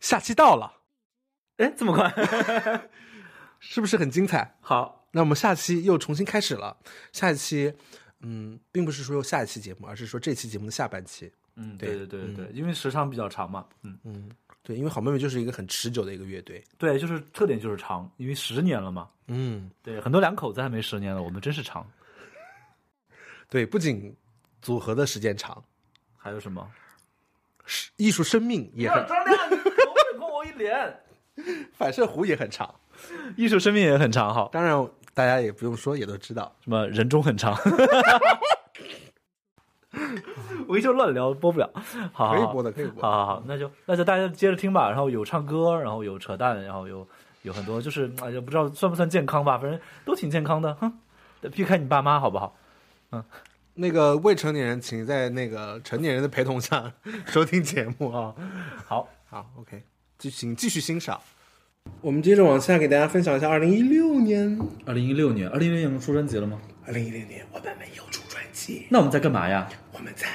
下期到了，哎，这么快？是不是很精彩？好，那我们下期又重新开始了。下一期，嗯，并不是说下一期节目，而是说这期节目的下半期。嗯，对对对对对，因为时长比较长嘛，嗯，嗯，对，因为好妹妹就是一个很持久的一个乐队。对，就是特点就是长，因为十年了嘛，嗯，对，很多两口子还没十年了，我们真是长。对，不仅组合的时间长，还有什么？是艺术生命也很，一脸。反射弧也很长。艺术生命也很长哈，当然，大家也不用说，也都知道。什么人中很长。我一就乱聊，播不了。好好好可以播的，可以播。好好好，那就那就大家接着听吧。然后有唱歌，然后有扯淡，然后有有很多就是哎呀，不知道算不算健康吧，反正都挺健康的。哼，避开你爸妈好不好？嗯那个未成年人，请在那个成年人的陪同下收听节目啊。好，好，OK，继请继续欣赏。我们接着往下给大家分享一下二零一六年。二零一六年，二零一六年我们出专辑了吗？二零一六年我们没有出专辑，那我们在干嘛呀？我们在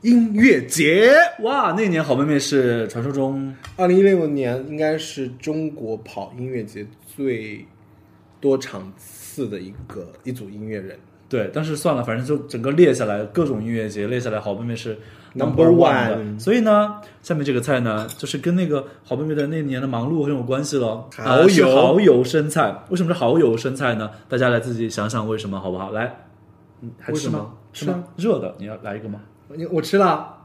音乐节。哇，那年好妹妹是传说中二零一六年应该是中国跑音乐节最多场次的一个一组音乐人。对，但是算了，反正就整个列下来各种音乐节列下来，好妹妹是 Number one 所以呢，下面这个菜呢，就是跟那个好妹妹的那年的忙碌很有关系了。蚝油蚝油生菜，为什么是蚝油生菜呢？大家来自己想想为什么，好不好？来，嗯，还吃吗为什么？吃吗？热的，你要来一个吗？你我吃了。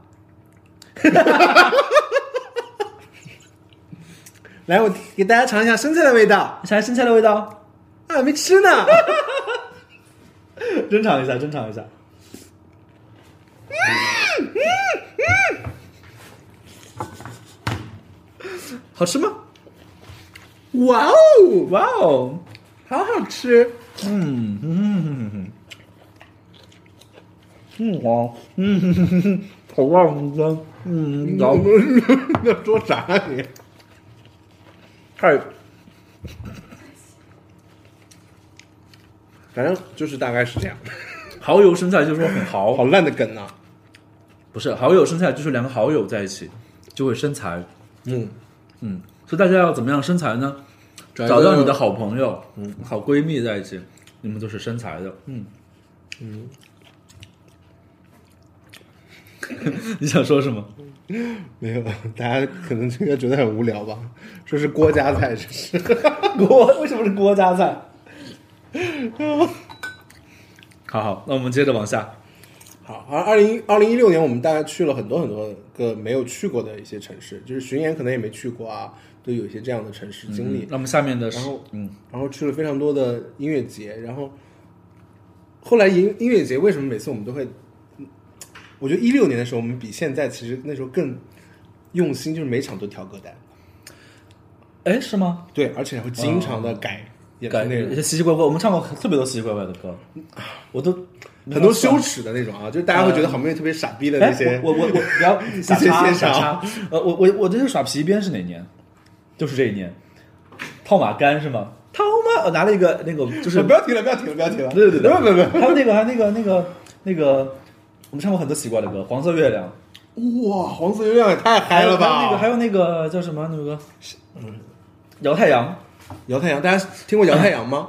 来，我给大家尝一下生菜的味道想来生菜的味道，啊，没吃呢。真尝一下，真尝一下。好吃吗？哇哦，哇哦，好好吃。嗯嗯嗯嗯嗯哇嗯，好辣的，嗯，然后要说啥呀你？太反正就是大概是这样。蚝油生菜就是说很蚝，好烂的梗啊！不是好友生菜就是两个好友在一起就会生财，嗯，嗯，所以大家要怎么样生财呢？找到你的好朋友，嗯，好闺蜜在一起，你们就是生财的，嗯嗯。你想说什么？没有，大家可能应该觉得很无聊吧？说是郭家菜，这是。郭为什么是郭家菜？好好，那我们接着往下。好，而二零二零一六年，我们大概去了很多很多个没有去过的一些城市，就是巡演可能也没去过啊，都有一些这样的城市经历。那么下面的是然后，嗯，然后去了非常多的音乐节，然后后来音音乐节为什么每次我们都会？嗯我觉得一六年的时候，我们比现在其实那时候更用心，就是每场都调歌单，哎，是吗？对，而且会经常的改演改出内容一些，奇奇怪怪，我们唱过特别多奇奇怪怪的歌，我都很多羞耻的那种啊，就是大家会觉得好妹妹特别傻逼的那哎些。我我我我不要 傻些叉傻叉，呃，我我我这是耍皮鞭是哪年？就是这一年，套马杆是吗？套马，我拿了一个那个就是 不要停了，不要停了，不要停了。对对对，不不不，还有那个还有那个那个那个，我们唱过很多奇怪的歌，《黄色月亮》哇，黄色月亮也太嗨了吧！还有那个还有那个叫什么那个，嗯，摇太阳，摇太阳，大家听过摇太阳吗？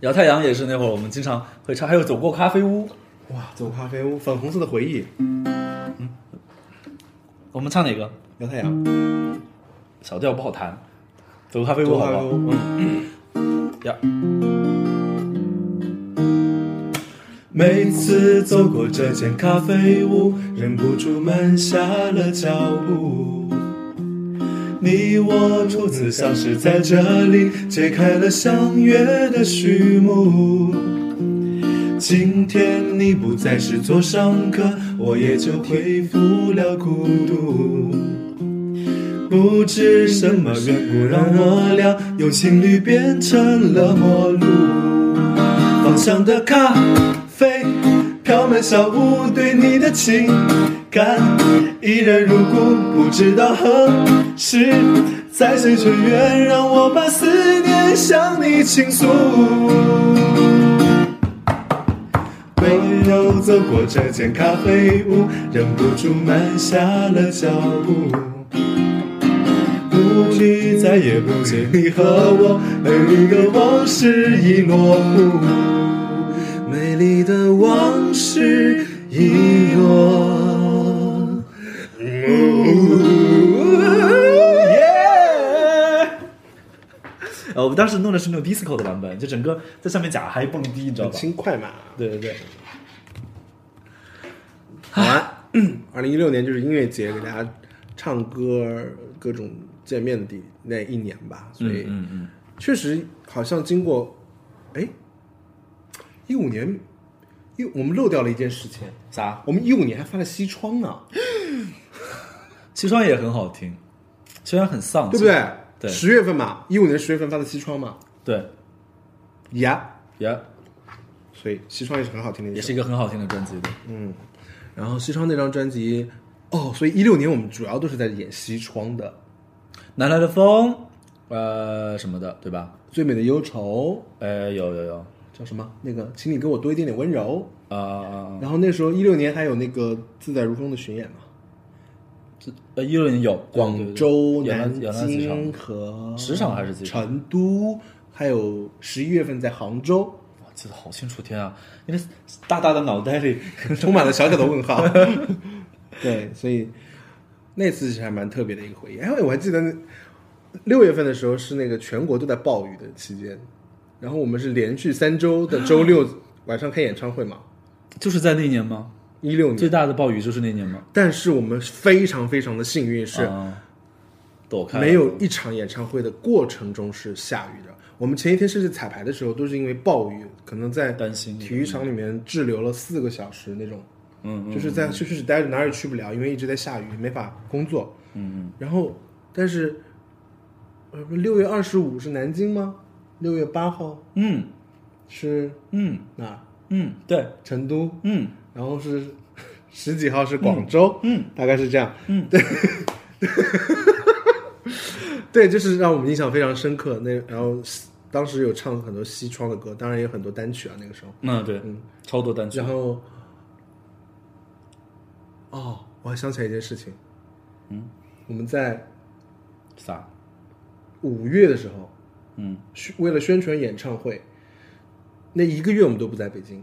摇太阳也是那会儿我们经常会唱，还有走过咖啡屋，哇，走咖啡屋，粉红色的回忆，嗯我们唱哪个？摇太阳，小调不好弹，走过咖啡屋好不好？嗯，呀。每次走过这间咖啡屋，忍不住慢下了脚步。你我初次相识在这里，揭开了相约的序幕。今天你不再是座上客，我也就恢复了孤独。不知什么缘故让我俩由情侣变成了陌路。芳香的咖啡飘满小屋，对你的情感依然如故。不知道何时再谁却愿让我把思念向你倾诉。没有走过这间咖啡屋，忍不住慢下了脚步。不知，再也不见你和我，美丽的往事已模糊，美丽的往事已落耶！呃，我们当时弄的是那种 disco 的版本，就整个在上面假嗨蹦迪，你知道吧？轻快嘛。对对对，好啊，二零一六年就是音乐节，给大家唱歌，各种见面的地那一年吧，所以嗯嗯，确实好像经过，哎，一五年，一我们漏掉了一件事情，啥？我们一五年还发了西窗呢，西窗也很好听，虽然很丧，对不对？对。十月份嘛，一五年十月份发的西窗嘛，对，呀、呀所以西窗也是很好听的，也是一个很好听的专辑的。嗯，然后西窗那张专辑，哦，所以一六年我们主要都是在演西窗的，南来的风，呃，什么的，对吧？最美的忧愁。呃，有有有，叫什么？那个，请你给我多一点点温柔。啊！然后那时候一六年还有那个自在如风的巡演嘛，呃，一六年有广州、南京和十场还是几场成都，还有十一月份在杭州，哇记得好清楚，天啊！因为大大的脑袋里，充满了小小的问号。对，所以那次其实还蛮特别的一个回忆。哎，我还记得那六月份的时候是那个全国都在暴雨的期间，然后我们是连续三周的周六 晚上开演唱会嘛，就是在那年吗？一六年。最大的暴雨就是那年吗？但是我们非常非常的幸运是。啊躲开没有一场演唱会的过程中是下雨的。我们前一天甚至彩排的时候都是因为暴雨，可能在担心体育场里面滞留了四个小时那种，嗯嗯就是在休息室待着哪儿也去不了，因为一直在下雨，没法工作。嗯嗯，然后，但是，呃，六月二十五是南京吗？六月八号嗯是嗯哪儿？嗯，对，成都。嗯然后是 十几号是广州，嗯，大概是这样，嗯，对，对，就是让我们印象非常深刻。那然后当时有唱很多西窗的歌，当然也有很多单曲啊，那个时候。嗯对，嗯超多单曲然，后，哦，我还想起来一件事情，嗯，我们在啥？五月的时候，嗯。为了宣传演唱会，那一个月我们都不在北京。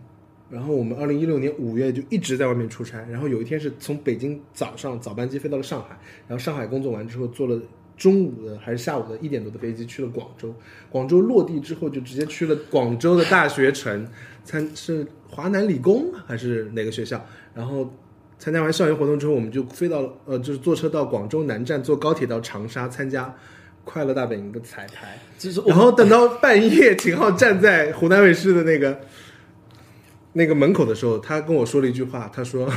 然后我们二零一六年五月就一直在外面出差，然后有一天是从北京早上早班机飞到了上海，然后上海工作完之后坐了中午的还是下午的一点多的飞机去了广州，广州落地之后就直接去了广州的大学城参是华南理工还是哪个学校，然后参加完校园活动之后，我们就飞到了呃就是坐车到广州南站，坐高铁到长沙参加快乐大本营的彩排。就是然后等到半夜，秦昊站在湖南卫视的那个那个门口的时候，他跟我说了一句话，他说：“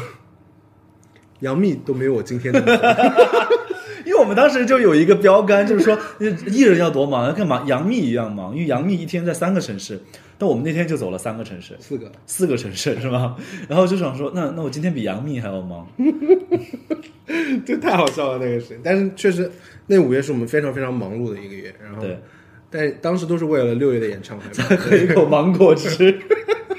杨幂都没有我今天的红。因为我们当时就有一个标杆，就是说艺人要多忙，要跟忙杨幂一样忙，因为杨幂一天在三个城市，但我们那天就走了三个城市，四个，四个城市是吧？然后就想说，那那我今天比杨幂还要忙，这太好笑了那个事情。但是确实，那五月是我们非常非常忙碌的一个月。然后，对，但当时都是为了六月的演唱会嘛。喝一口芒果汁，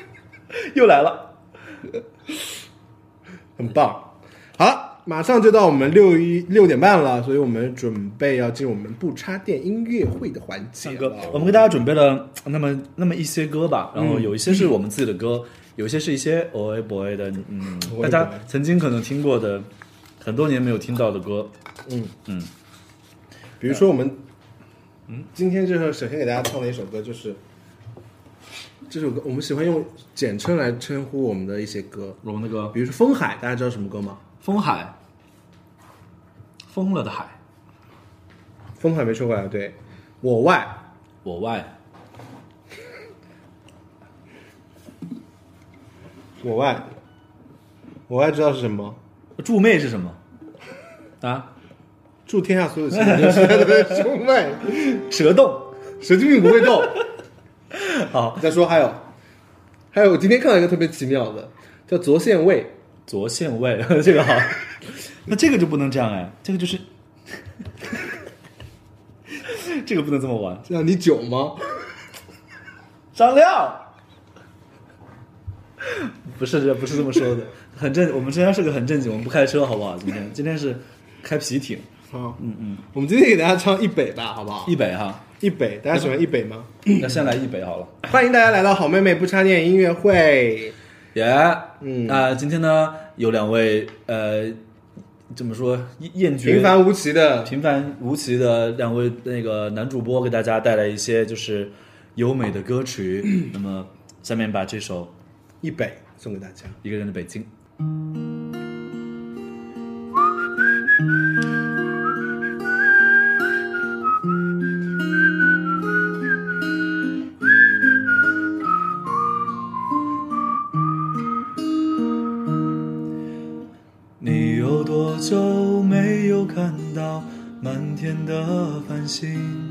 又来了。很棒。好，马上就到我们六一六点半了，所以我们准备要进入我们不插电音乐会的环节唱歌。，我们给大家准备了那么那么一些歌吧，然后有一些是我们自己的歌，有一些是一些 O A boy 的，嗯，大家曾经可能听过的，很多年没有听到的歌，嗯。嗯，比如说我们，嗯，今天就是首先给大家唱的一首歌就是这首歌，我们喜欢用简称来称呼我们的一些歌，我们的歌。比如说《风海》，大家知道什么歌吗？风海，疯了的海，《风海》没说过来，对，我外，我外，我外，我外知道是什么？助妹是什么？啊，祝天下所有情人都是他的兄妹，蛇洞。神经病不会动。好，再说还有，还有我今天看到一个特别奇妙的，叫左线位，左线位，这个好。那这个就不能这样哎，这个就是，这个不能这么玩。这样你囧吗？张亮，不是这不是这么说的，很正。我们今天是个很正经，我们不开车好不好？今天今天是开皮艇。好，嗯嗯，我们今天给大家唱一北吧，好不好？一北哈，一北，大家喜欢一北吗？那先来一北好了。欢迎大家来到好妹妹不插电音乐会。耶，嗯啊、今天呢有两位呃，怎么说厌厌绝平凡无奇的平凡无奇的两位那个男主播给大家带来一些就是优美的歌曲。那么下面把这首《一北送给大家。一个人的北京》。你有多久没有看到满天的繁星？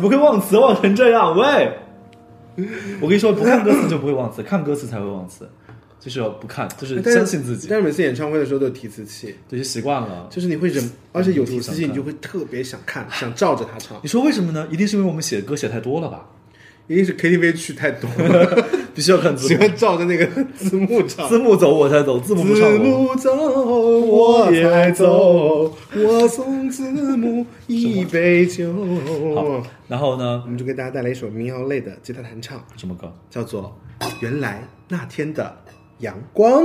怎么会忘词忘成这样？喂，我跟你说，不看歌词就不会忘词，看歌词才会忘词，就是要不看，就是相信自己，但是每次演唱会的时候都有提词器，对，就习惯了。就是你会忍，而且有提词器，你就会特别想看，想照着他唱。你说为什么呢？一定是因为我们写歌写太多了吧？一定是 KTV 去太多了，必须要看字幕，喜欢照着那个 字幕唱。字幕走我才走，字幕不字我。幕走，我才走，我送字幕一杯酒。好，然后呢我？们就给大家带来一首民谣类的吉他弹唱，什么歌？叫做《原来那天的阳光》。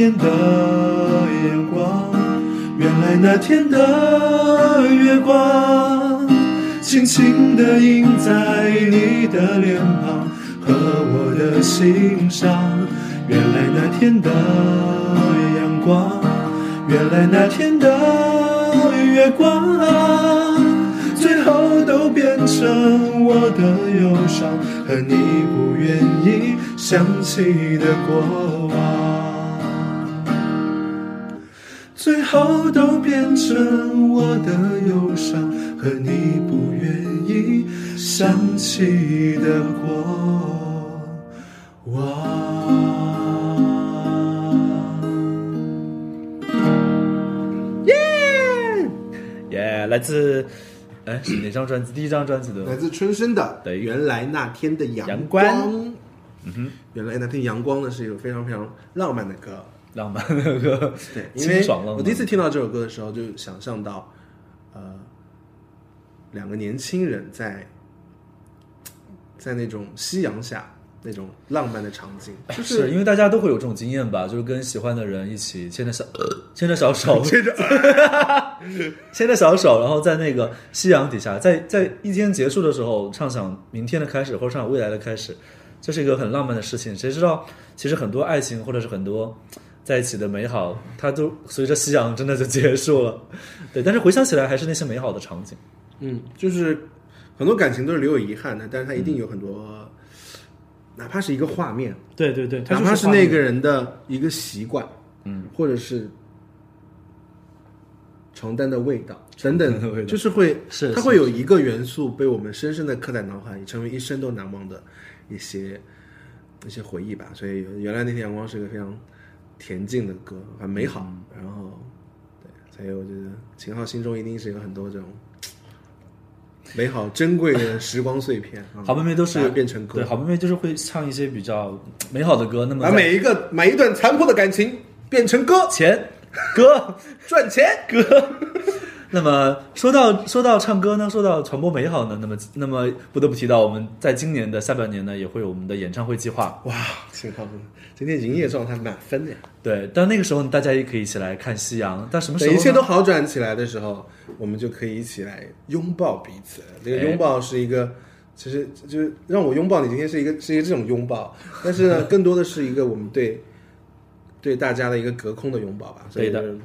天的阳光，原来那天的月光，轻轻地印在你的脸庞和我的心上。原来那天的阳光，原来那天的月光，最后都变成我的忧伤和你不愿意想起的过往。最后都变成我的忧伤和你不愿意想起的过往。耶、来自哎是哪张专辑？第一张专辑的来自春生的对原来那天的阳阳光。光嗯哼，原来那天阳光呢是一首非常非常浪漫的歌。浪漫那个，对，因为清爽浪漫。我第一次听到这首歌的时候，就想象到，呃，两个年轻人在在那种夕阳下那种浪漫的场景，就是因为大家都会有这种经验吧，就是跟喜欢的人一起牵着小、牵着小手，牵着 牵着小手，然后在那个夕阳底下，在在一天结束的时候，畅想明天的开始，或者畅想未来的开始，这是一个很浪漫的事情。谁知道，其实很多爱情或者是很多在一起的美好，它都随着夕阳真的就结束了。对，但是回想起来，还是那些美好的场景。嗯，就是很多感情都是留有遗憾的，但是它一定有很多，哪怕是一个画面，对对对，哪怕是那个人的一个习惯，嗯，或者是床单的味道等等，的味道就是会是是它会有一个元素被我们深深的刻在脑海里，成为一生都难忘的一些一些回忆吧。所以原来那天阳光是一个非常恬静的歌，很美好。嗯然后对，所以我觉得秦昊心中一定是有很多这种。美好珍贵的时光碎片，啊好妹妹都是变成歌，对，好妹妹就是会唱一些比较美好的歌。那么把每一个每一段残破的感情变成歌，钱歌赚钱。那么说到说到唱歌呢，说到传播美好呢，那么那么不得不提到我们在今年的下半年呢，也会有我们的演唱会计划。哇，秦昊今天营业状态满分呀！对，到那个时候大家也可以一起来看夕阳。到什么时候等一切都好转起来的时候，我们就可以一起来拥抱彼此。这个哎拥抱是一个，其实就是让我拥抱你，今天是一个是一个这种拥抱，但是呢，更多的是一个我们对对大家的一个隔空的拥抱吧。所以对的就是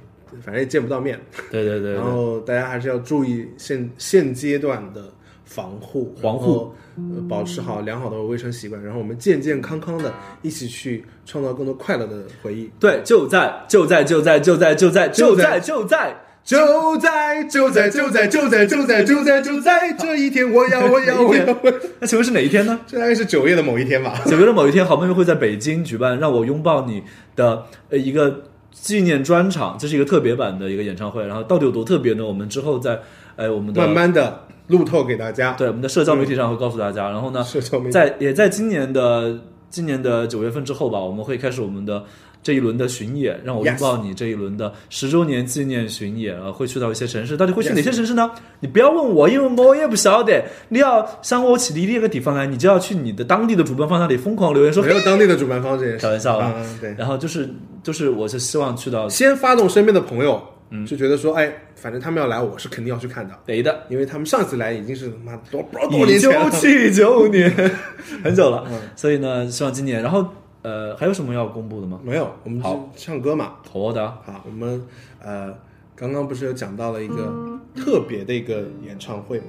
反正也见不到面，对对对对，然后大家还是要注意现现阶段的防护，防护，呃，保持好良好的卫生习惯，然后我们健健康康的一起去创造更多快乐的回忆。对，就在就在就在就在就在就在就在。就在就在就在就在就在就在就在这一天，我要我要我要，那请问是哪一天呢？这大概是九月的某一天吧。九月的某一天，好妹妹会在北京举办“让我拥抱你”的呃一个纪念专场，这是一个特别版的一个演唱会。然后到底有多特别呢？我们之后在哎我们的慢慢的路透给大家。对我们的社交媒体上会告诉大家。然后呢，社交媒体在也在今年的今年的九月份之后吧，我们会开始我们的这一轮的巡演，让我拥抱你这一轮的十周年纪念巡演，啊，会去到一些城市，到底会去哪些城市呢？你不要问我，因为我也不晓得。你要想我起离那个地方来，你就要去你的当地的主办方那里疯狂留言说没有当地的主办方这件事，开玩笑啊。嗯嗯对，然后就是就是，我是希望去到先发动身边的朋友，嗯。就觉得说，哎，反正他们要来，我是肯定要去看的，北的，因为他们上次来已经是妈多多少一九年前了。七九年，很久了。所以呢，希望今年，然后呃，还有什么要公布的吗？没有，我们好唱歌嘛。好的，好，我们呃刚刚不是有讲到了一个特别的一个演唱会嘛，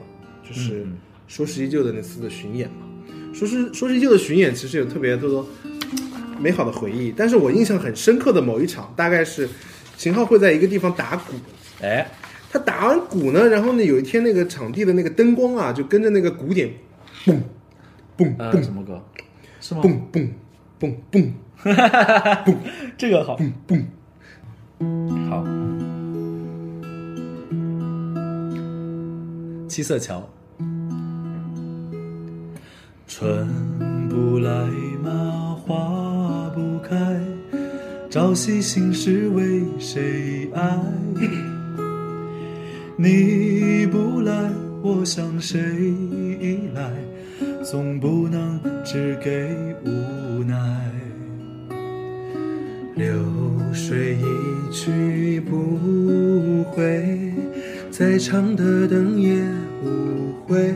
就是嗯说是依旧的那次的巡演嘛。说是说是依旧的巡演，其实有特别多美好的回忆，但是我印象很深刻的某一场，大概是秦昊会在一个地方打鼓。哎，他打完鼓呢，然后呢，有一天那个场地的那个灯光啊，就跟着那个鼓点，嘣嘣呃，嘣什么歌？是吗？嘣嘣嘣嘣 这个好，蹦蹦，好。七色桥，春不来嘛，花不开，朝夕心事为谁爱？你不来，我向谁依赖？总不能只给无奈。流水一去不回，再长的灯也无悔。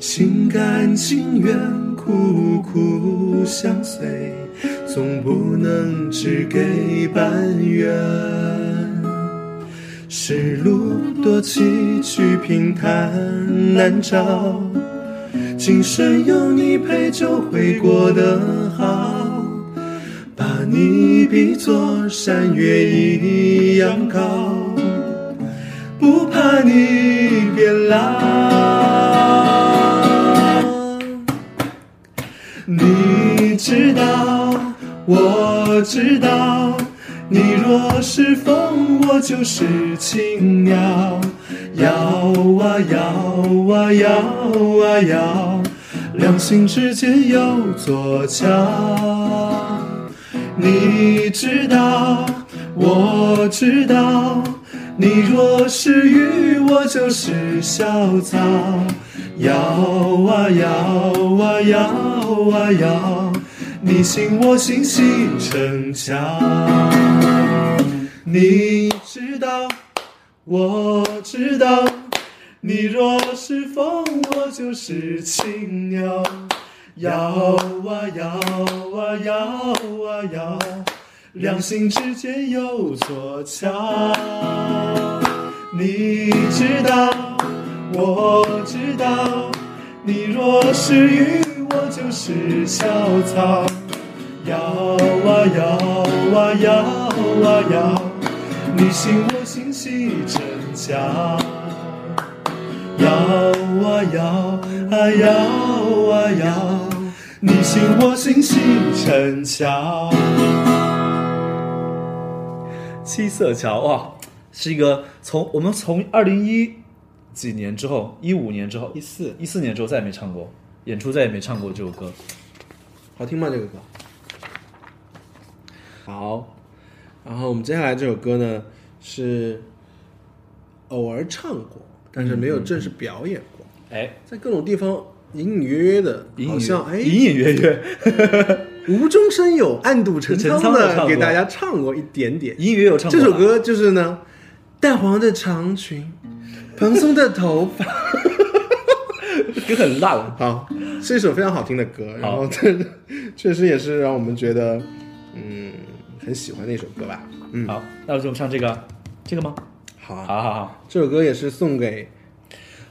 心甘情愿，苦苦相随，总不能只给半圆。是路多崎岖，平坦难找，今生有你陪就会过得好。把你比作山岳一样高，不怕你变老。你知道，我知道，你若是风，我就是青鸟，摇啊摇啊摇啊摇，两心之间有座桥。你知道，我知道，你若是雨，我就是小草，摇啊摇啊摇啊摇，你信我心系成桥。你知道，我知道，你若是风，我就是青鸟。摇啊摇啊摇啊摇，两心之间有座桥。你知道，我知道，你若是雨，我就是小草。摇啊摇啊摇啊摇，你信我心系成桥。摇啊摇啊摇啊摇，你信我心系成桥。七色桥哇，是一个从我们从二零一几年之后，一五年之后，一四一四年之后再也没唱过，演出再也没唱过这首歌。好听吗？这个歌？好，然后我们接下来这首歌呢是偶尔唱过，但是没有正式表演过，哎，在各种地方隐隐约约的，隐隐好像哎，隐隐约约，无中生有，暗度陈陈仓的给大家唱过。一点点。隐隐约约有唱过这首歌就是呢，淡黄的长裙，蓬松的头发，歌 很烂，好，是一首非常好听的歌，然后这确实也是让我们觉得，嗯，很喜欢的一首歌吧。嗯，好，那我就唱这个，这个吗？好啊，好好好，这首歌也是送给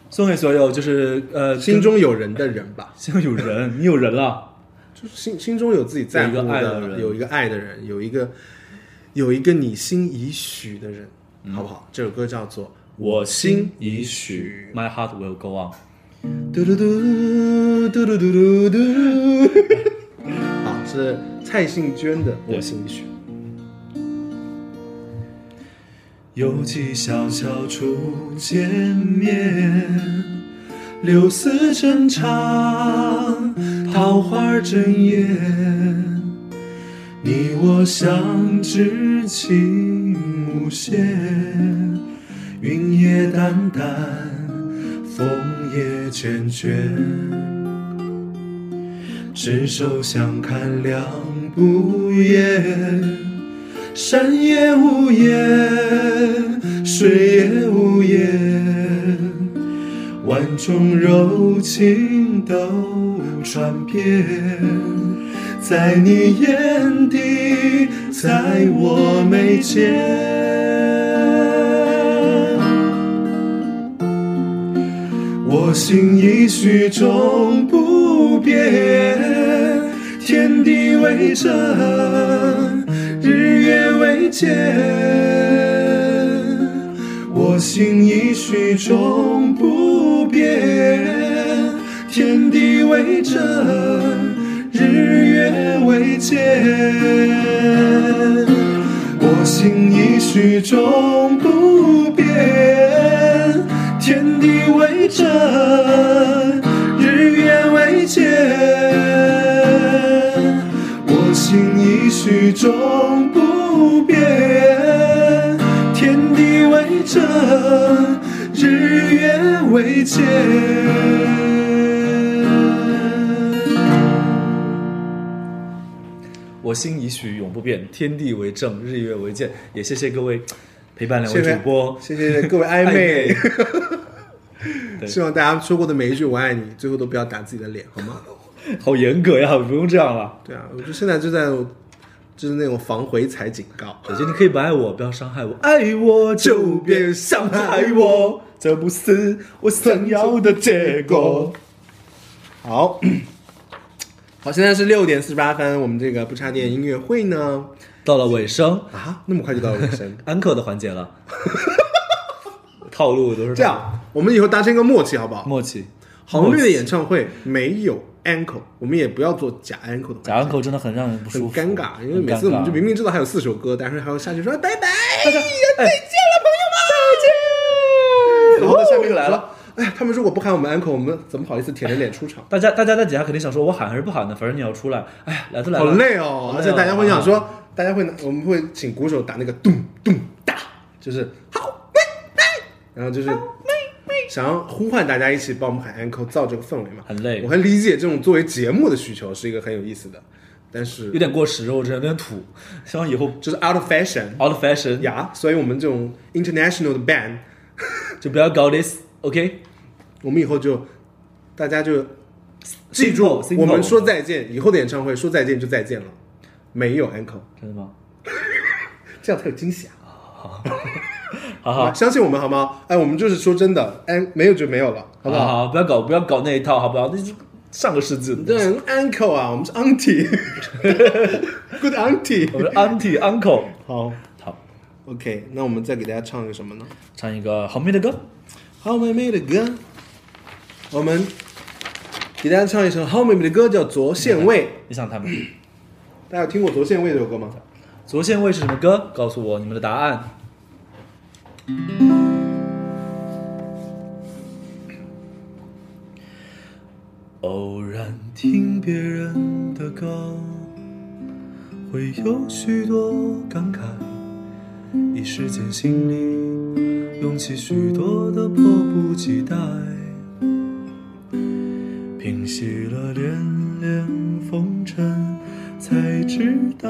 送给所有就是呃心中有人的人吧，心中有人，你有人了，就是心心中有自己在乎有一个爱的人有一个爱的人，有一个有一个你心已许的人，好不好？这首歌叫做《我心已许，My heart will go on。嘟嘟嘟嘟嘟嘟嘟嘟。好，是蔡幸娟的《我心已许》。有几小桥初见面，柳丝正长，桃花正艳。你我相知情无限，云也淡淡，风也倦倦。执手相看两不厌。山也无言，水也无言，万种柔情都传遍，在你眼底，在我眉间。我心已许终不变，天地为证。日月为鉴，我心已许终不变，天地为证，日月为鉴。我心已许终不变，天地为证，永不变天地为证日月为鉴我心已许永不变天地为证日月为鉴也谢谢各位陪伴两位主播。谢谢各位暧昧 希望大家说过的每一句我爱你最后都不要打自己的脸好吗？好严格呀不用这样了。对啊我就现在就在就是那种防回踩警告。我觉得你可以不爱我，不要伤害我，爱我就别伤害我，这不是我想要的结果。好，好，现在是六点四十八分，我们这个不插电音乐会呢到了尾声啊，那么快就到了尾声。uncle 的环节了，套路都是这样，我们以后达成一个默契，好不好？默契。红绿的演唱会没有 ankle，我们也不要做假 ankle 的，假 ankle 真的很让人不很舒服，尴尬，因为每次我们就明明知道还有四首歌，但是还要下去说拜拜，大家再见了，朋友们，再见。然后在下面来了。说。哎，他们如果不喊我们 ankle，我们怎么好意思舔着脸出场？大家大家在底下肯定想说，我喊还是不喊呢？反正你要出来，哎呀，来都来了，好累哦，累哦而且大家会想说，大家会拿我们会请鼓手打那个咚咚哒，就是好妹妹，然后就是想要呼唤大家一起帮我们喊 ankle，造这个氛围嘛。很累我很理解这种作为节目的需求是一个很有意思的，但是有点过时，我觉得有点土，希望以后就是 out of fashion out of fashion 呀，所以我们这种 international 的 band，就不要搞 this，OK？我们以后就大家就记住我们说再见，以后的演唱会说再见就再见了，没有 ankle，真的吗？这样才有惊喜啊！好好好相信我们好吗？哎，我们就是说真的，哎，没有就没有了，好不好？好好，不要搞不要搞那一套，好不好？那是上个世纪的，对，uncle 啊，我们是 auntie，good auntie。我们是 auntie uncle。好好，，OK，那我们再给大家唱一个什么呢？唱一个好妹的歌，好妹妹的歌，我们给大家唱一首好妹妹的歌，叫《左线位》。你想他们？大家有听过《左线位》这首歌吗？左线位是什么歌？告诉我你们的答案。偶然听别人的歌，会有许多感慨，一时间心里涌起许多的迫不及待，平息了连连风尘，才知道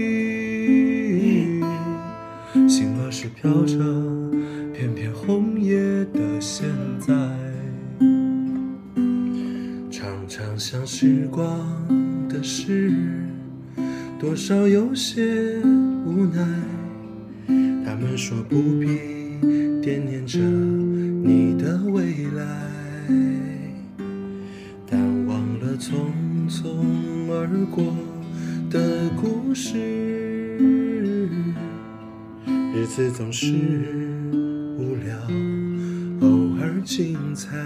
飘着片片红叶的现在。常常想时光的事，多少有些无奈。他们说不必惦念着你的未来，子总是无聊，偶尔精彩。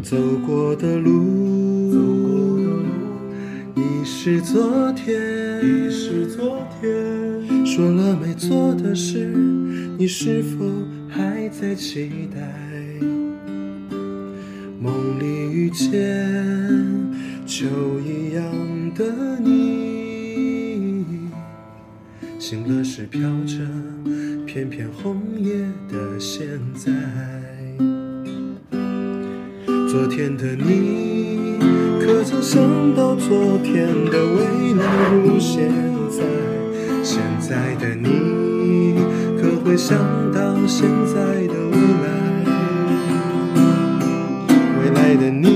走过的路，走过的路，已是昨天，已是昨天。说了没做的事，你是否还在期待？梦里遇见秋一样的你，醒了时飘着片片红叶的现在。昨天的你，可曾想到昨天的未来如现在？现在的你，可会想到现在的未来？未来的你，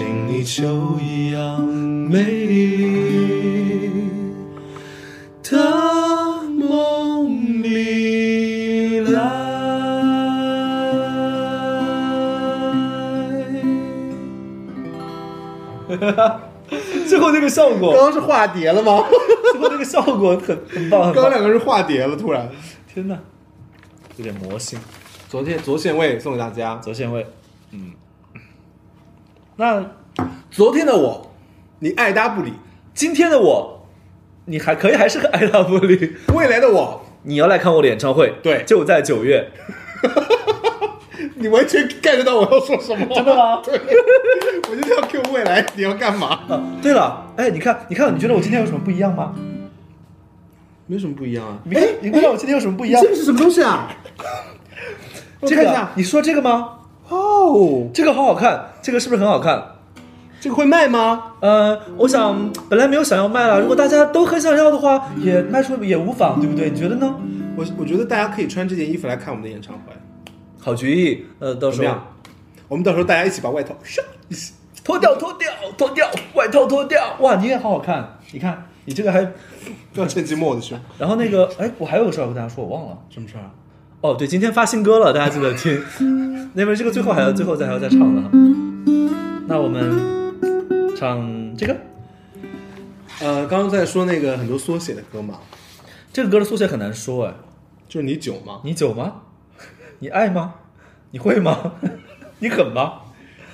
飘进你秋一样美丽的梦里来。最后那个效果，刚刚是化蝶了吗？最后那个效果很很棒，很棒。刚刚两个人化蝶了，突然。天哪，有点魔性。昨天左显位送给大家。左线位，嗯，那昨天的我，你爱搭不理；今天的我，你还可以还是个爱搭不理。未来的我，你要来看我的演唱会，对就在九月。你完全 get 到我要说什么。真的吗 对，我就是要 Q 未来，你要干嘛？啊，对了，哎，你看，你看，你觉得我今天有什么不一样吗？没什么不一样啊。你看，你看到我今天有什么不一样这？个是什么东西啊？我这个看一下，你说这个吗？哦，这个好好看，这个是不是很好看？这个会卖吗？呃，我想本来没有想要卖了，如果大家都很想要的话，也卖出也无妨，对不对？你觉得呢？我我觉得大家可以穿这件衣服来看我们的演唱会，好主意，呃，到时候？我们到时候大家一起把外套唰一起脱掉，脱掉，脱掉，外套脱掉。哇，你也好好看，你看你这个还，不要趁机摸我的胸。然后那个，哎，我还有个事儿要跟大家说，我忘了。什么事儿啊？哦，对，今天发新歌了，大家记得听。那边这个最后还要最后再还要再唱的哈。那我们唱这个，呃，刚刚在说那个很多缩写的歌嘛，这个歌的缩写很难说哎。就是你酒吗。你酒吗？你爱吗？你会吗？你狠吗？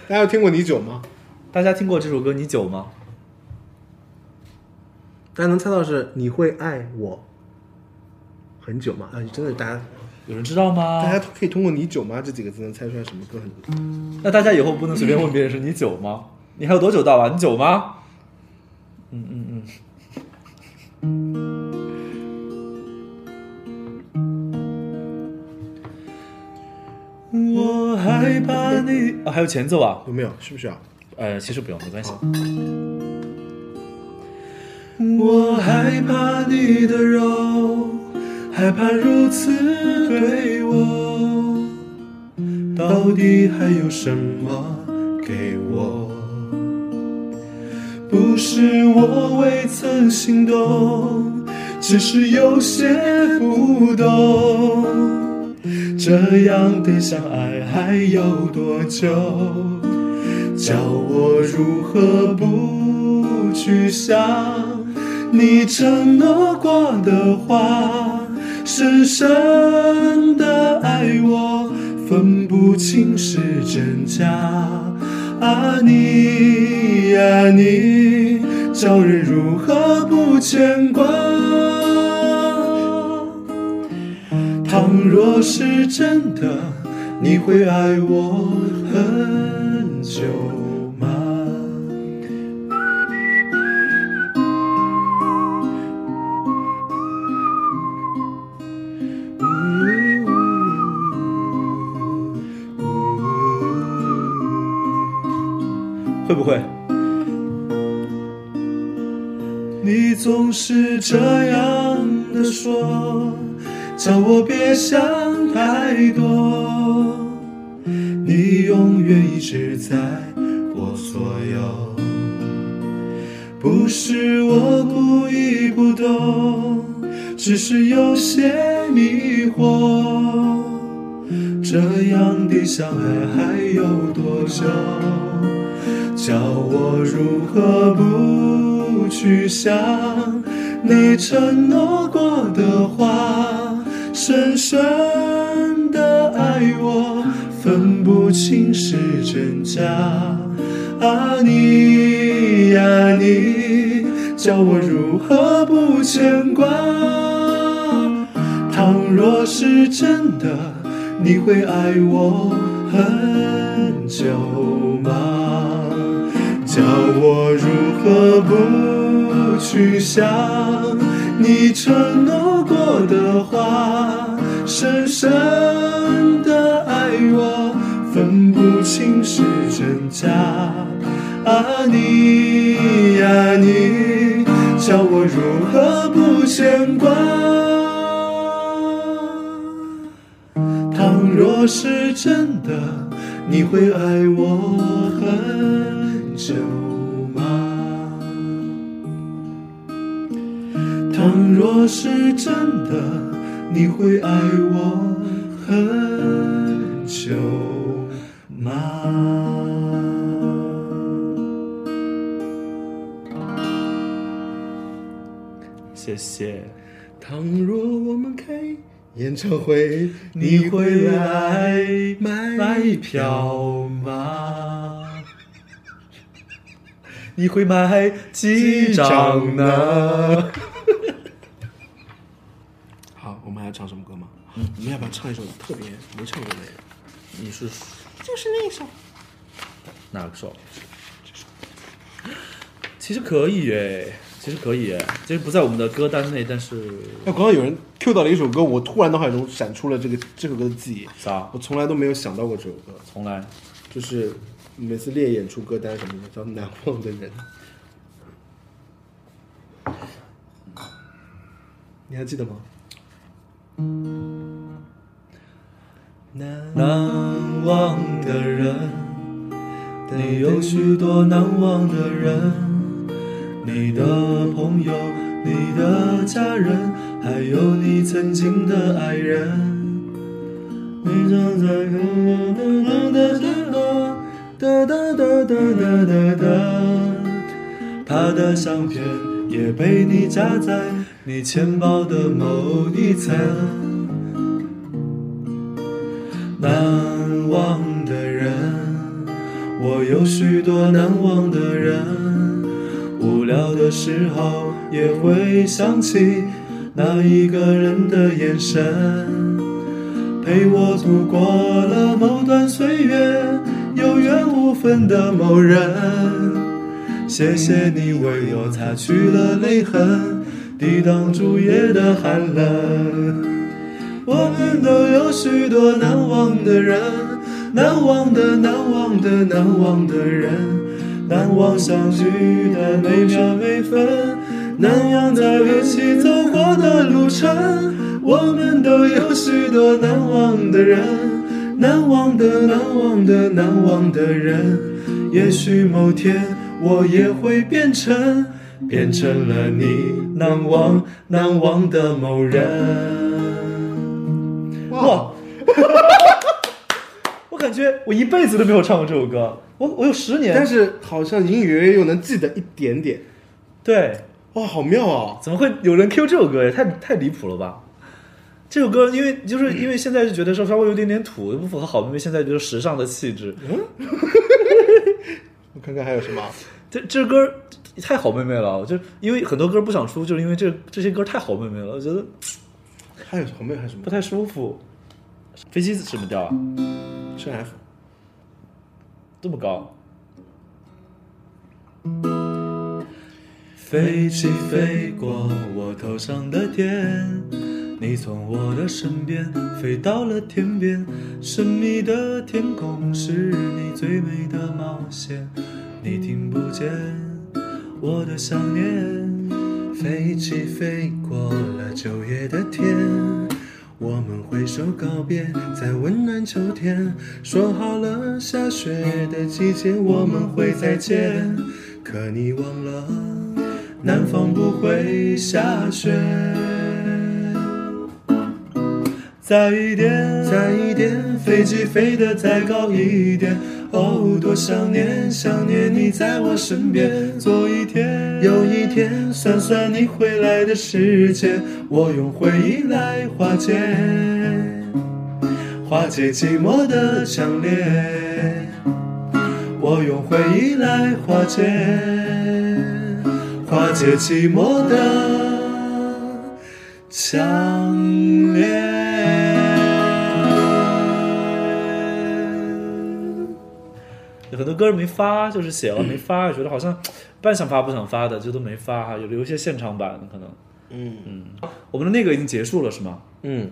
大家有听过你酒吗？大家听过这首歌《你酒》吗？大家能猜到是你会爱我很久吗？啊，真的，大家有人知道吗？大家可以通过“你久吗”这几个字能猜出来什么歌很那大家以后不能随便问别人是你久吗？你还有多久到啊？你酒吗？嗯嗯嗯。我害怕你啊，还有前奏啊？有没有？需不需要？呃，其实不用，没关系。我害怕你的肉，害怕如此对我，到底还有什么给我？不是我未曾心动，只是有些不懂。这样的相爱还有多久？叫我如何不去想你承诺过的话？深深的爱我，分不清是真假。啊你呀你，叫人如何不牵挂？倘若是真的，你会爱我很久是这样的说，叫我别想太多。你永远一直在我左右，不是我故意不懂，只是有些迷惑。这样的相爱还有多久？叫我如何不去想你承诺过的话？深深的爱我，分不清是真假。啊你呀你，叫我如何不牵挂？倘若是真的，你会爱我很久吗？叫我如何不去想你承诺过的话？深深的爱我，分不清是真假。啊你呀你，叫我如何不牵挂？倘若是真的，你会爱我很久吗？倘若是真的，你会爱我很久吗？谢谢。倘若我们开演唱会，你会来买买票吗？你会买几张呢？好，我们还要唱什么歌吗？我们要不要唱一首特别没唱过的？你是就是那首。哪首？其实可以耶，其实可以耶，其实不在我们的歌单内，但是那刚刚有人 Q 到了一首歌，我突然脑海中闪出了这个这首歌的记忆，啥我？从来都没有想到过这首歌，从来就是每次列演出歌单什么的，叫《难忘的人》，你还记得吗？难忘的人，你有许多难忘的人，你的朋友，你的家人，还有你曾经的爱人。你站在哒哒哒哒哒哒哒，他的相片也被你夹在你钱包的某一层。难忘的人，我有许多难忘的人。无聊的时候也会想起那一个人的眼神，陪我度过了某段岁月，有缘无分的某人。谢谢你为我擦去了泪痕，抵挡住夜的寒冷。我们都有许多难忘的人，难忘的、难忘的、难忘的人，难忘相聚的每秒每分，难忘在一起走过的路程。我们都有许多难忘的人，难忘的、难忘的、难忘的人。也许某天我也会变成，变成了你难忘、难忘的某人。哇！我感觉我一辈子都没有唱过这首歌，我我有十年，但是好像隐隐约约又能记得一点点，对，哇，好妙啊！怎么会有人 Q 这首歌呀？太太离谱了吧！这首歌因为就是因为现在就觉得说稍微有点点土，不符合好妹妹现在就是时尚的气质。嗯 我看看还有什么？这这歌太好妹妹了，就因为很多歌不想出，就是因为这这些歌太好妹妹了，我觉得还有后面还有什么不？太舒服。飞机什么调啊？升 F。这么高？飞机飞过我头上的天，你从我的身边飞到了天边，神秘的天空是你最美的冒险，你听不见我的想念，飞机飞过了九月的天，我们挥手告别，在温暖秋天。说好了下雪的季节我们会再见，可你忘了，南方不会下雪。再一点，再一点，飞机飞得再高一点。哦，多想念，想念你在我身边。左一天，右一天，算算你回来的时间，我用回忆来化解，化解寂寞的强烈。我用回忆来化解，化解寂寞的强烈。很多歌没发，就是写了没发，觉得好像半想发不想发的，就都没发哈，有留一些现场版的可能。嗯嗯，我们的那个已经结束了是吗？嗯，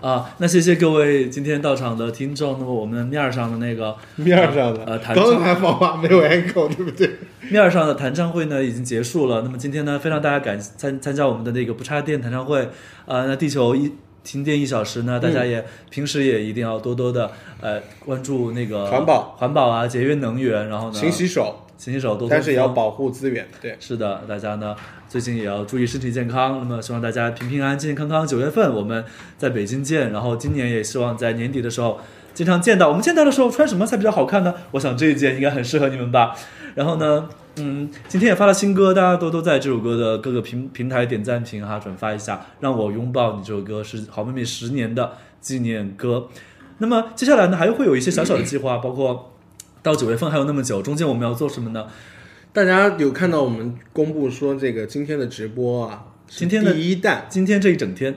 啊，那谢谢各位今天到场的听众。那么我们面儿上的那个面儿上的，呃弹刚刚还放话没有 echo，对不对？面儿上的弹唱会呢已经结束了。那么今天呢，非常大家感参参加我们的那个不插电弹唱会。啊、那地球一停电一小时呢，大家也、平时也一定要多多的呃关注那个环保环保啊，节约能源，然后呢，勤洗手，勤洗手，多多但是也要保护资源。对，是的，大家呢最近也要注意身体健康。那么希望大家平平安安、健健康康。九月份我们在北京见，然后今年也希望在年底的时候经常见到。我们见到的时候穿什么才比较好看呢？我想这一件应该很适合你们吧。然后呢，嗯，今天也发了新歌，大家都都在这首歌的各个平平台点赞评哈，转发一下。让我拥抱你这首歌是好妹妹十年的纪念歌。那么接下来呢，还会有一些小小的计划，包括到九月份还有那么久，中间我们要做什么呢？大家有看到我们公布说这个今天的直播啊，今天的第一弹，今天这一整天，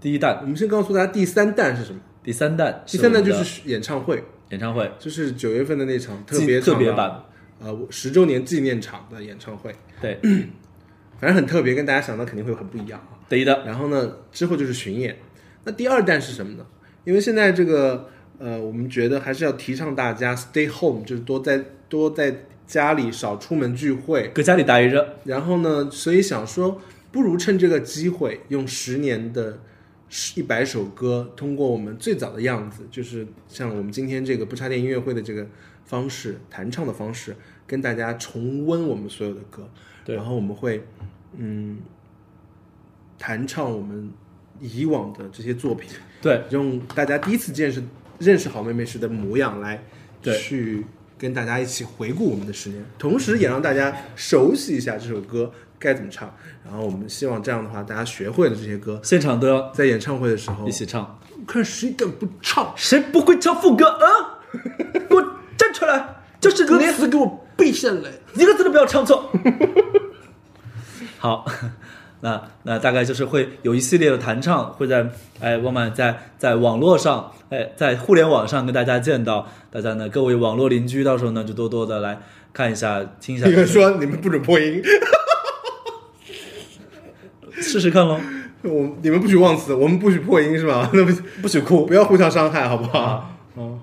第一弹、我们先告诉大家第三弹是什么？第三弹、第三弹就是演唱会，演唱会就是九月份的那场特特别特别版，呃，十周年纪念场的演唱会，对，反正很特别，跟大家想的肯定会很不一样啊。对的，然后呢，之后就是巡演。那第二弹是什么呢？因为现在这个呃，我们觉得还是要提倡大家 stay home，就是多在多在家里少出门聚会。搁家里待着，然后呢，所以想说，不如趁这个机会，用十年的一百首歌，通过我们最早的样子，就是像我们今天这个不插电音乐会的这个方式，弹唱的方式，跟大家重温我们所有的歌。对然后我们会嗯弹唱我们以往的这些作品，对，用大家第一次见识认识好妹妹时的模样来对去跟大家一起回顾我们的十年，同时也让大家熟悉一下这首歌该怎么唱。然后我们希望这样的话，大家学会了这些歌，现场都要在演唱会的时候一，起唱。看谁敢不唱，谁不会唱副歌啊？给我站出来！就是歌歌词给我背下来。一个字都不要唱错。好，那那大概就是会有一系列的弹唱，会在哎，我们在在网络上，哎，在互联网上跟大家见到，大家呢，各位网络邻居，到时候呢就多多的来看一下，听一下你，们说你们不准破音，试试看喽。我你们不许忘词，我们不许破音是吧？那不不许哭不要互相伤害，好不好？啊！嗯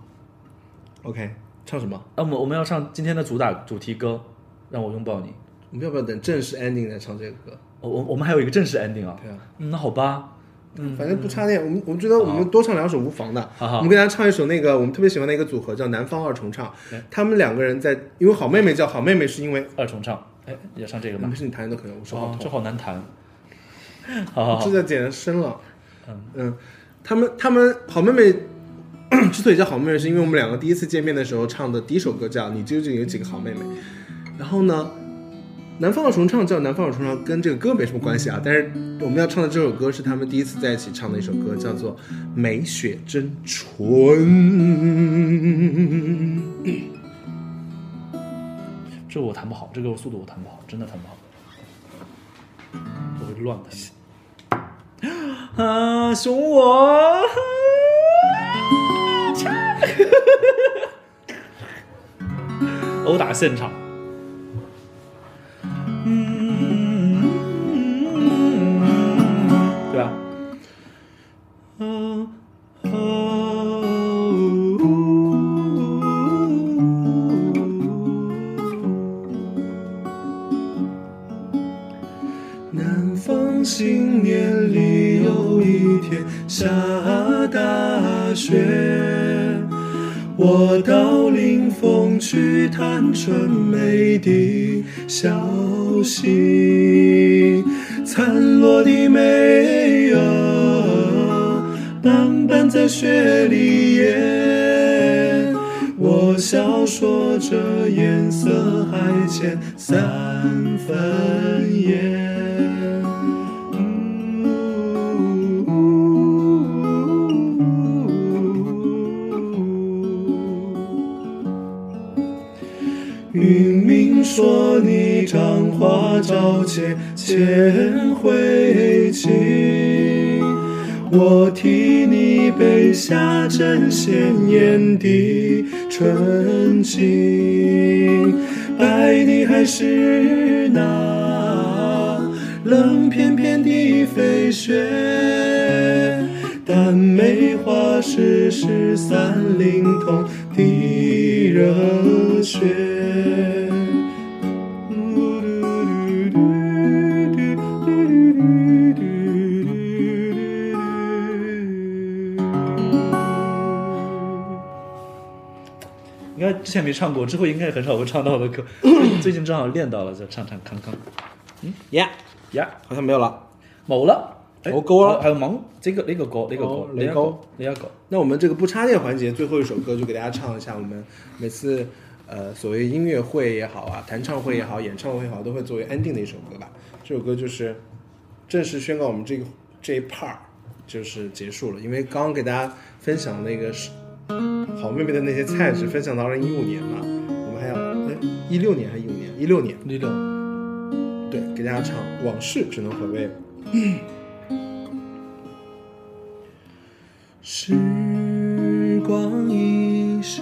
，OK，唱什么？那么我们要唱今天的主打主题歌，让我拥抱你。我们要不要等正式 ending 再唱这个歌？我我我们还有一个正式 ending 啊。对啊，嗯，那好吧。嗯反正不插电，我们我们觉得我们多唱两首无妨的。好好我们给大家唱一首那个我们特别喜欢的一个组合叫南方二重唱对，他们两个人在，因为好妹妹叫好妹妹，是因为二重唱，哎，要唱这个吗没？事你弹都可以，我手好哦，这，好难弹。好好好指，甲剪深了。嗯，他们他们好妹妹 之所以叫好妹妹，是因为我们两个第一次见面的时候唱的第一首歌叫《你究竟有几个好妹妹》，然后呢。南方的重唱叫南方的重唱，跟这个歌没什么关系啊。但是我们要唱的这首歌是他们第一次在一起唱的一首歌，叫做《美雪真纯》。这我弹不好，这个速度我弹不好，真的弹不好，我会乱弹。啊，熊我，殴打现场。这颜色还欠三分颜。云明说你张花照且千回情，我替你背下针鲜艳的春白唱过，之后应该很少会唱到的歌。最近正好练到了，就唱唱康康嗯呀呀，好像没有了。冇啦，哎冇歌啦還有忙这个那个歌，那个歌，哦呢一個你歌。那我们这个不插电环节最后一首歌就给大家唱一下，我们每次呃所谓音乐会也好啊，弹唱会也好，演唱会也好，都会作为 ending 的一首歌吧。这首歌就是正式宣告我们这个这一 part 就是结束了，因为刚刚给大家分享那个是好妹妹的那些菜是分享到二零一五年嘛，我们还有哎一六年还是一五年？一六年一六对，给大家唱《往事只能回味》。时光一逝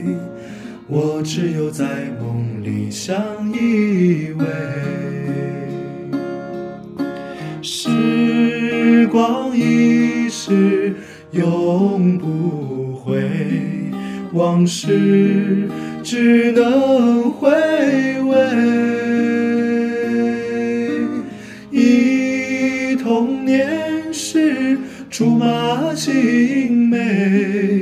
我只有在梦里相依偎。时光一逝永不回，往事只能回味。忆童年时竹马青梅，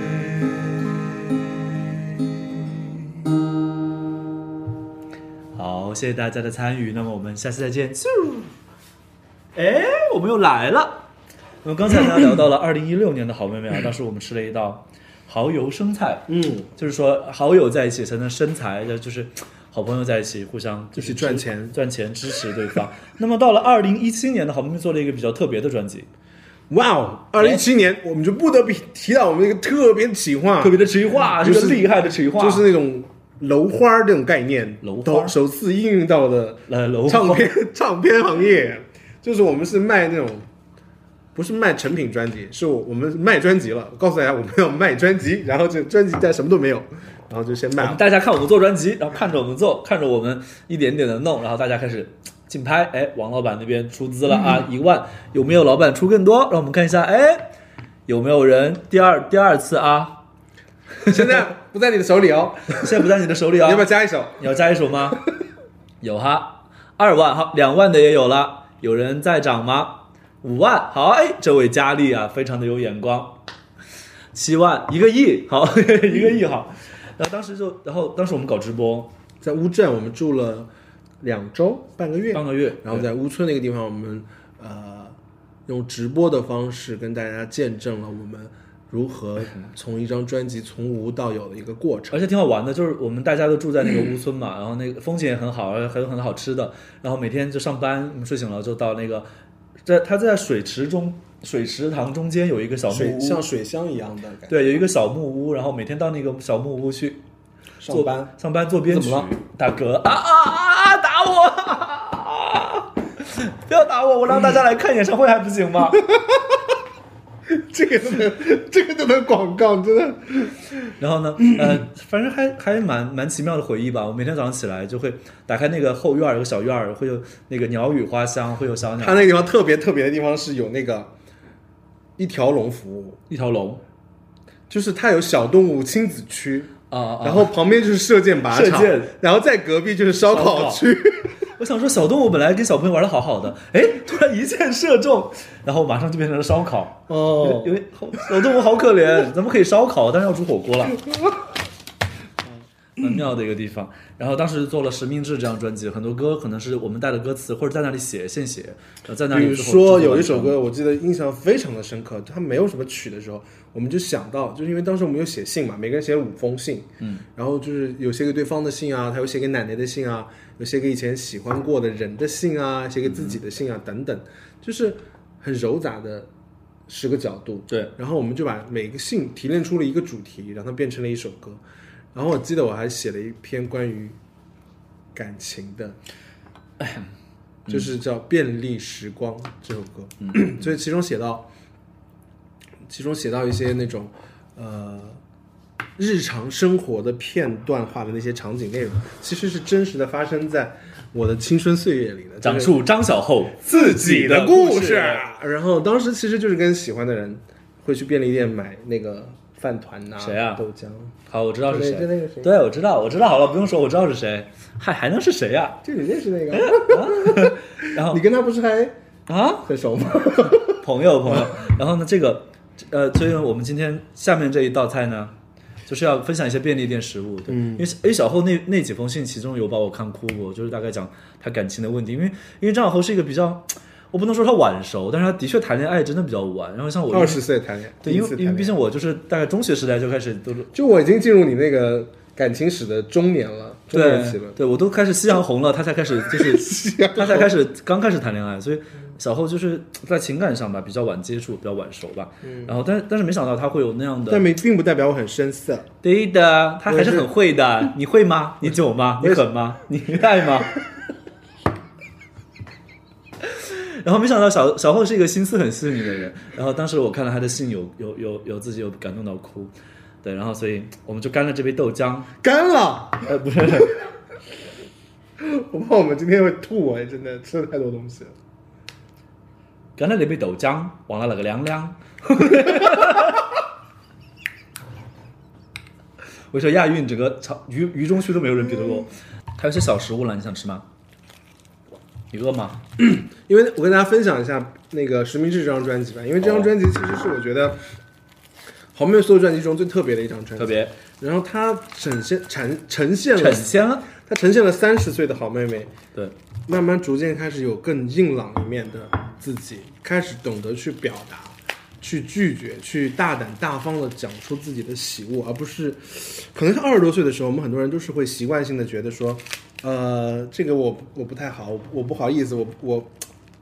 好，谢谢大家的参与，那么我们下期再见。啾哎，我们又来了。那么刚才呢聊到了二零一六年的好妹妹啊，当时我们吃了一道蚝油生菜，嗯，就是说好友在一起才能生财，就是好朋友在一起互相就是赚钱赚钱支持对方。那么到了二零一七年的好妹妹做了一个比较特别的专辑，哇哦！二零一七年我们就不得不提到我们一个特别企划，特别的企划，就是这个厉害的企划，就是那种楼花这种概念，楼花都首次应用到的呃楼唱片 唱片行业，就是我们是卖那种不不是卖成品专辑，是我我们卖专辑了。我告诉大家我们要卖专辑，然后这专辑但什么都没有，然后就先卖大家看我们做专辑，然后看着我们做，看着我们一点点的弄，然后大家开始 竞拍。哎，王老板那边出资了啊，一万，有没有老板出更多？让我们看一下，哎，有没有人第二第二次啊？现在不在你的手里哦，现在不在你的手里哦你要不？要加一首？你要加一首吗？有哈，二万哈，两万的也有了，有人在涨吗？五万好，哎，这位佳丽啊，非常的有眼光。七万一个亿，好，一个亿好。然后当时就，然后当时我们搞直播在乌镇，我们住了两周半个月，半个月，然后在乌村那个地方，我们呃用直播的方式跟大家见证了我们如何从一张专辑从无到有的一个过程。而且挺好玩的，就是我们大家都住在那个乌村嘛，然后那个风景也很好，而且还有很好吃的。然后每天就上班，我们睡醒了就到那个，在它在水池中水池塘中间有一个小木水屋，像水箱一样的感觉。对，有一个小木屋，然后每天到那个小木屋去上班上班做编曲怎么了，大哥啊啊啊啊！打我！啊不要打我，我让大家来看演唱会还不行吗？这个都能，这个都能广告，真的。然后呢，呃，反正还还蛮蛮奇妙的回忆吧。我每天早上起来就会打开那个后院，有个小院儿，会有那个鸟语花香，会有小鸟它，那个地方特别特别的地方是有那个一条龙服务，一条龙就是它有小动物亲子区，啊啊！然后旁边就是射箭靶场射箭，然后在隔壁就是烧烤区。我想说，小动物本来跟小朋友玩的好好的，哎，突然一箭射中，然后马上就变成了烧烤。哦，有点好，小动物好可怜，咱们可以烧烤，但是要煮火锅了。蛮妙的一个地方。然后当时做了《实名制》这张专辑，很多歌可能是我们带的歌词，或者在那里写现写，在那里比如说有一首歌，我记得印象非常的深刻，它没有什么曲的时候，我们就想到，就是因为当时我们有写信嘛，每个人写了五封信，嗯，然后就是有写给对方的信啊，还有写给奶奶的信啊，有写给以前喜欢过的人的信啊，写给自己的信啊，等等，就是很糅杂的十个角度，对，然后我们就把每个信提炼出了一个主题，让它变成了一首歌。然后我记得我还写了一篇关于感情的，就是叫《便利时光》这首歌，所以其中写到，其中写到一些那种呃日常生活的片段化的那些场景内容，其实是真实的发生在我的青春岁月里的，讲述张小厚自己的故故事。然后当时其实就是跟喜欢的人会去便利店买那个饭团呐、谁啊豆浆。好，我知道是谁就那个谁。对，我知道，我知道，好了，不用说，我知道是谁。还还能是谁呀、就你认识那个，然后你跟他不是还啊，很熟吗？朋友朋友，然后呢，这个呃，所以我们今天下面这一道菜呢，就是要分享一些便利店食物。对，因为诶小后那那几封信，其中有把我看哭过，就是大概讲他感情的问题。因为因为张小后是一个比较，我不能说他晚熟，但是他的确谈恋爱真的比较晚。然后像我二十岁谈恋爱，对，因为因为毕竟我就是大概中学时代就开始都是就我已经进入你那个感情史的中年了，中年期了。对对，我都开始夕阳红了，他才开始就是他才开始刚开始谈恋爱，所以小后就是在情感上吧比较晚接触，比较晚熟吧。然后但是但是没想到他会有那样的但没并不代表我很生涩，对的，他还是很会的。你会吗？你久吗？你狠吗？你爱吗？然后没想到小小厚是一个心思很细腻的人。然后当时我看到他的信有，有有有自己有感动到哭。对，然后所以我们就干了这杯豆浆。干了。呃，不是，我怕我们今天会吐哎，真的吃了太多东西了。干了那杯豆浆，忘了那个凉凉。我说亚运整个场鱼鱼中区都没有人比得过。还有些小食物了，你想吃吗？你饿吗？因为我跟大家分享一下那个《实名制》这张专辑吧，因为这张专辑其实是我觉得好妹妹所有专辑中最特别的一张专辑。特别然后它呈现呈呈现了呈现了，它呈现了三十岁的好妹妹，对，慢慢逐渐开始有更硬朗一面的自己，开始懂得去表达，去拒绝，去大胆大方的讲出自己的喜恶，而不是，可能是二十多岁的时候，我们很多人都是会习惯性的觉得说，呃，这个我我不太好，我我不好意思，我我，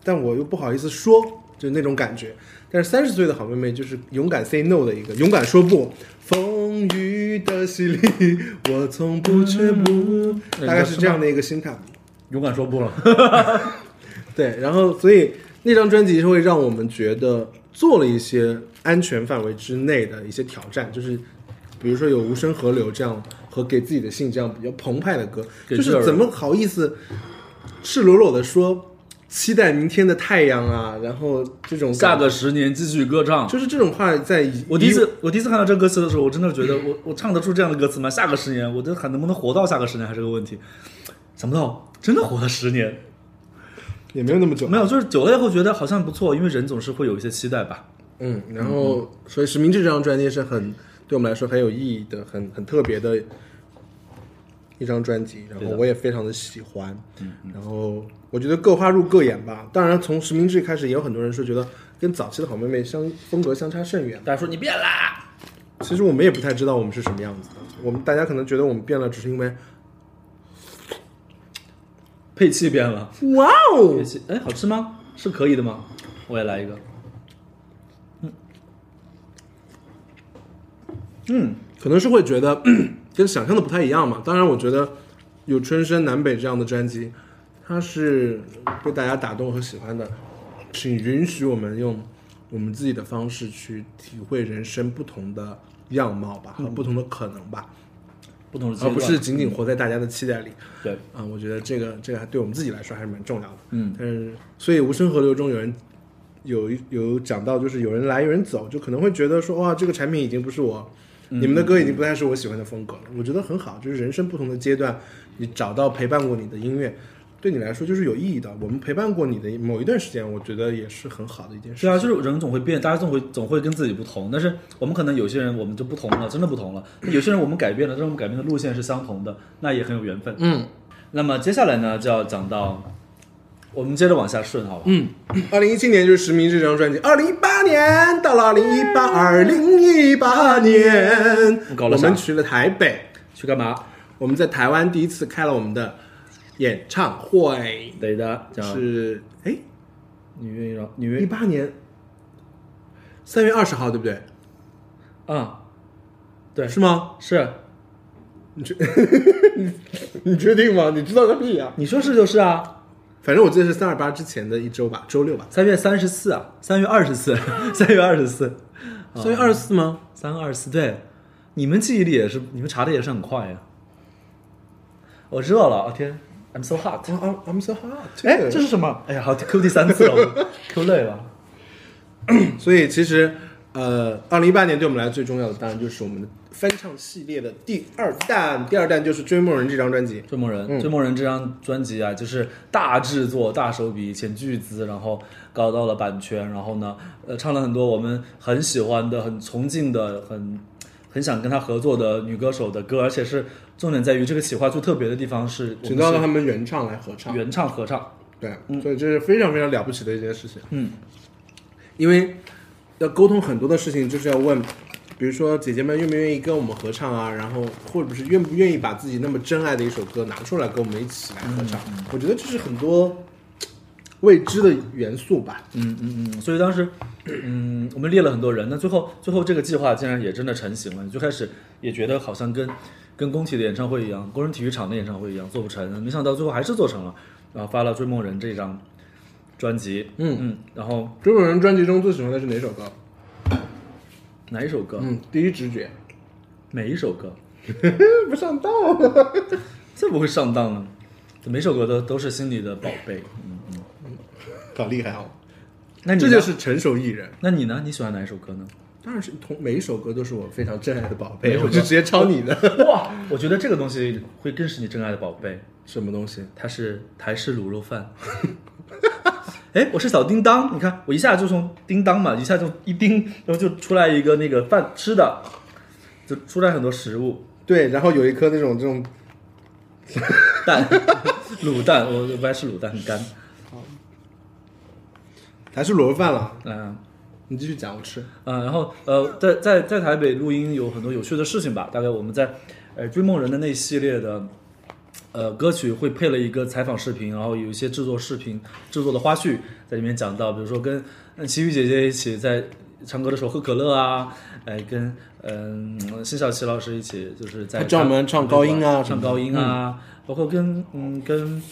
但我又不好意思说，就那种感觉。但是三十岁的好妹妹就是勇敢 say no 的一个，勇敢说不。风雨的洗礼，我从不却步，大概是这样的一个心态。勇敢说不了。对，然后所以那张专辑是会让我们觉得做了一些安全范围之内的一些挑战，就是比如说有无声河流这样和给自己的信这样比较澎湃的歌，就是怎么好意思赤裸裸的说期待明天的太阳啊，然后这种下个十年继续歌唱。就是这种话在我第一次我第一次看到这歌词的时候，我真的觉得我我唱得出这样的歌词吗？下个十年，我这还能不能活到下个十年还是个问题。想不到真的活了十年，也没有那么久，没有，就是久了以后觉得好像不错，因为人总是会有一些期待吧。嗯，然后所以《实名制》这张专辑是很对我们来说很有意义的、很很特别的一张专辑，然后我也非常的喜欢。嗯，然后我觉得各花入各眼吧。当然，从《实名制》开始，也有很多人说觉得跟早期的好妹妹相风格相差甚远。大家说你变啦，其实我们也不太知道我们是什么样子的。我们大家可能觉得我们变了，只是因为配器变了，哇哦配，器哎好吃吗？是可以的吗？我也来一个。嗯嗯，可能是会觉得 跟想象的不太一样嘛。当然，我觉得有春生南北这样的专辑，它是被大家打动和喜欢的，请允许我们用我们自己的方式去体会人生不同的样貌吧，和不同的可能吧，不同的阶段，而不是仅仅活在大家的期待里。对，啊，我觉得这个这个还对我们自己来说还是蛮重要的。嗯，但是所以无声河流中有人有一有讲到，就是有人来有人走，就可能会觉得说哇，这个产品已经不是我，你们的歌已经不再是我喜欢的风格了。我觉得很好，就是人生不同的阶段，你找到陪伴过你的音乐，对你来说就是有意义的。我们陪伴过你的某一段时间，我觉得也是很好的一件事。对啊，就是人总会变，大家总会总会跟自己不同，但是我们可能有些人我们就不同了，真的不同了。有些人我们改变了，但是我们改变的路线是相同的，那也很有缘分。嗯那么接下来呢，就要讲到，我们接着往下顺，好吧？嗯，二零一七年就是《实名制》这张专辑，二零一八年到了二零一八，二零一八年，我搞了啥们去了台北。去干嘛？我们在台湾第一次开了我们的演唱会，对的，是哎你愿意让你一愿意八年三月二十号，对不对？啊？对，是吗？是你确 你确定吗？你知道个屁啊！你说是就是啊。反正我记得是三二八之前的一周吧，周六吧。三月三十四啊，三月二十四，三月二十四，三月二十四吗？三二四，对，你们记忆力也是，你们查的也是很快呀。我知道了，我、天，I'm so hot。I'm I'm so hot。哎，这是什么？哎呀，好，Q 第三次了我，Q 累了。所以其实呃，二零一八年对我们来说最重要的，当然就是我们的翻唱系列的第二弹。第二弹就是《追梦人》这张专辑。追梦人，嗯追梦人这张专辑啊，就是大制作、大手笔、钱巨资，然后搞到了版权，然后呢，呃，唱了很多我们很喜欢的、很崇敬的、很很想跟他合作的女歌手的歌，而且是重点在于这个企划最特别的地方是，我请到了他们原唱来合唱，原唱合唱，对，所以这是非常非常了不起的一件事情。嗯，因为要沟通很多的事情，就是要问，比如说姐姐们愿不愿意跟我们合唱啊，然后或者是愿不愿意把自己那么珍爱的一首歌拿出来跟我们一起来合唱。我觉得这是很多未知的元素吧。嗯嗯嗯，所以当时，嗯，我们列了很多人，那最后最后这个计划竟然也真的成型了。最开始也觉得好像跟跟工体的演唱会一样，工人体育场的演唱会一样做不成，没想到最后还是做成了，然后发了《追梦人》这张专辑。嗯嗯，然后追梦人专辑中最喜欢的是哪首歌？哪一首歌？嗯，第一直觉。每一首歌，不上当。这不会上当呢？每首歌都都是心里的宝贝。嗯嗯，好厉害哦！那你这就是成熟艺人。那你呢？你喜欢哪一首歌呢？当然是同每一首歌都是我非常珍爱的宝贝，我就直接抄你的。哇，我觉得这个东西会更是你珍爱的宝贝。什么东西？它是台式卤肉饭。哎，我是小叮当，你看我一下就从叮当嘛，一下就一叮，然后就出来一个那个饭吃的，就出来很多食物，对，然后有一颗那种这种蛋，卤蛋，我我不爱吃卤蛋，很干。还是卤肉饭了。嗯你继续讲，我吃。嗯，然后呃，在在在台北录音有很多有趣的事情吧。大概我们在呃追梦人的那一系列的呃歌曲会配了一个采访视频，然后有一些制作视频制作的花絮在里面讲到，比如说跟呃齐豫姐姐一起在唱歌的时候喝可乐啊，哎、跟嗯、辛晓琪老师一起就是在专门唱高音啊唱高音啊，包括跟嗯跟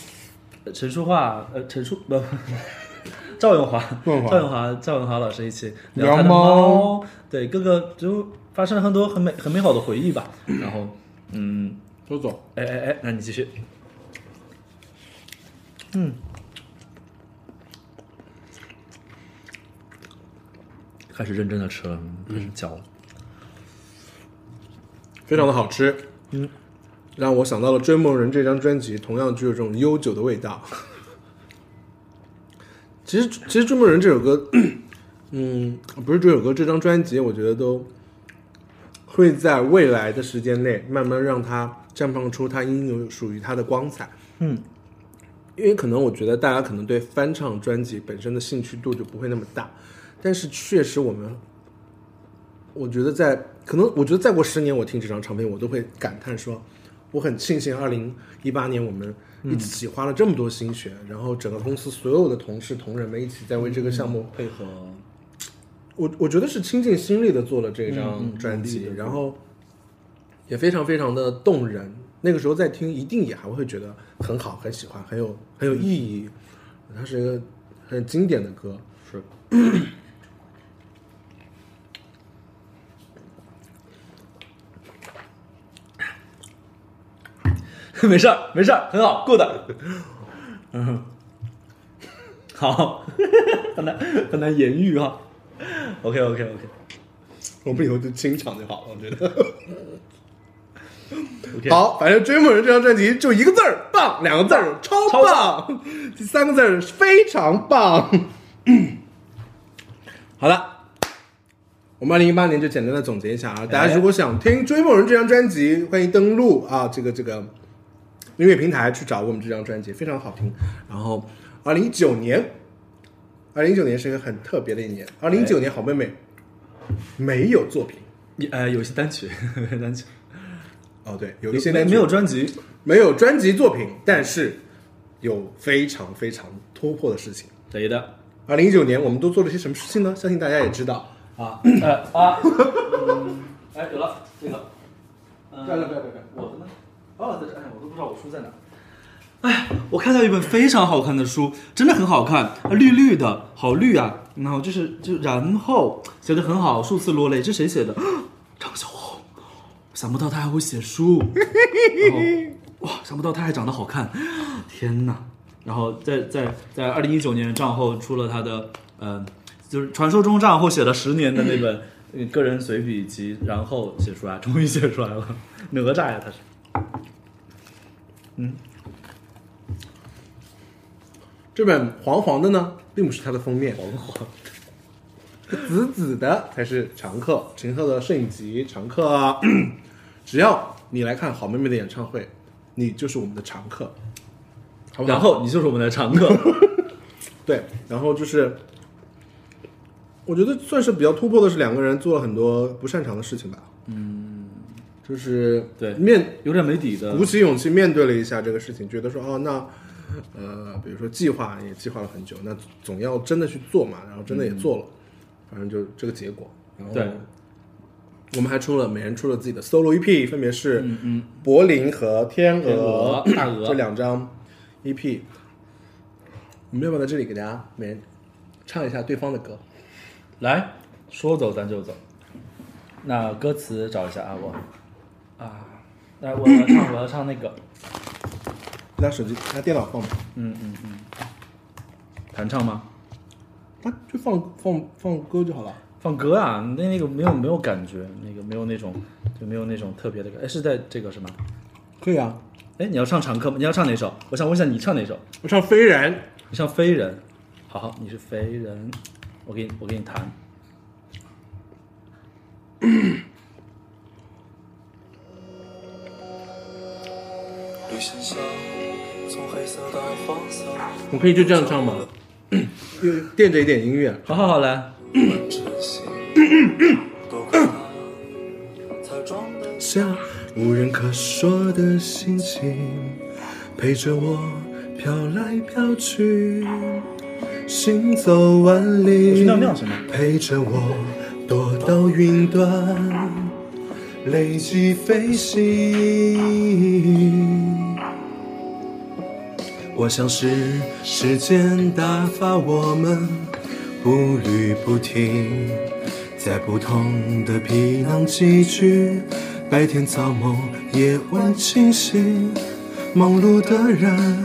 陈淑桦呃陈淑不赵咏华，赵咏华赵咏华，老师一起聊他猫，对，各个就发生了很多很美很美好的回忆吧。然后，嗯，周总，哎哎哎，那你继续。嗯，开始认真的吃了，开始嚼了。非常的好吃，嗯，让我想到了《追梦人》这张专辑，同样具有这种悠久的味道。其实，其实《追梦人》这首歌，嗯，不是这首歌，这张专辑，我觉得都会在未来的时间内，慢慢让它绽放出它应有属于它的光彩。嗯，因为可能我觉得大家可能对翻唱专辑本身的兴趣度就不会那么大，但是确实我们，我觉得在可能我觉得再过十年我听这张唱片，我都会感叹说，我很庆幸二零一八年我们一起花了这么多心血，然后整个公司所有的同事同仁们一起在为这个项目配合，我我觉得是倾尽心力的做了这嗯张嗯专辑，然后也非常非常的动人。那个时候再听，一定也还会觉得很好、很喜欢、很有很有意义。它是一个很经典的歌，是。没事儿，没事儿，很好，good。嗯，好，很难很难言喻哈。OK OK OK 我们以后就清场就好了。我觉得 OK，，好，反正《追梦人》这张专辑就一个字儿棒，两个字儿超超棒，第三个字儿非常棒。好了，我们二零一八年就简单的总结一下啊。大家如果想听《追梦人》这张专辑，欢迎登录啊这个这个音乐平台去找我们这张专辑，非常好听。然后，二零一九年，二零一九年是一个很特别的一年。二零一九年，好妹妹没有作品你呃有些单曲，单曲，哦，对，有一些单曲没有专辑，没有专辑作品，但是有非常非常突破的事情。谁的？二零一九年，我们都做了些什么事情呢？相信大家也知道。啊，呃啊，嗯哎，有了这个，不要不要不要我的呢？哦，在这，哎，我都不知道我书在哪。哎，我看到一本非常好看的书，真的很好看，绿绿的，好绿啊！然后就是就然后写的很好，数次落泪。这谁写的？张小红，想不到他还会写书，哇，想不到他还长得好看，天哪！然后在在在二零一九年账后出了他的呃，就是传说中账后写了十年的那本个人随笔集，然后写出来，终于写出来了，哪吒呀他是。这本黄黄的呢，并不是它的封面，黄黄，紫紫的才是常客。陈赫的摄影集常客啊，只要你来看好妹妹的演唱会，你就是我们的常客，好不好？然后你就是我们的常客，对，然后就是，我觉得算是比较突破的是两个人做了很多不擅长的事情吧。嗯，就是对面有点没底的鼓起勇气面对了一下这个事情，觉得说哦，那呃，比如说计划也计划了很久，那总要真的去做嘛，然后真的也做了，反正就这个结果。然后对，我们还出了每人出了自己的 solo EP，分别是柏林和天天鹅鹅大鹅这两张 EP。我们要不要在这里给大家每人唱一下对方的歌？来说走咱就走。那歌词找一下啊，我啊，来我要唱我要唱那个，拿手机拿电脑放吧，嗯嗯嗯，弹唱吗？啊，就放放放歌就好了。放歌啊，那那个没有没有感觉，那个没有那种就没有那种特别的感，哎，是在这个是吗？可以啊，哎，你要唱常客吗？你要唱哪首？我想问一下，你唱哪首？我唱飞人。你唱飞人，好好，你是飞人，我给你我给你弹。我可以就这样唱吗？就垫着一点音乐。好好好，来，下无人可说的心情，陪着我飘来飘去，行走万我里。陪着我躲到云端，累积飞行。我想是时间打发我们步履不停，在不同的皮囊寄居，白天造梦，夜晚清醒。忙碌的人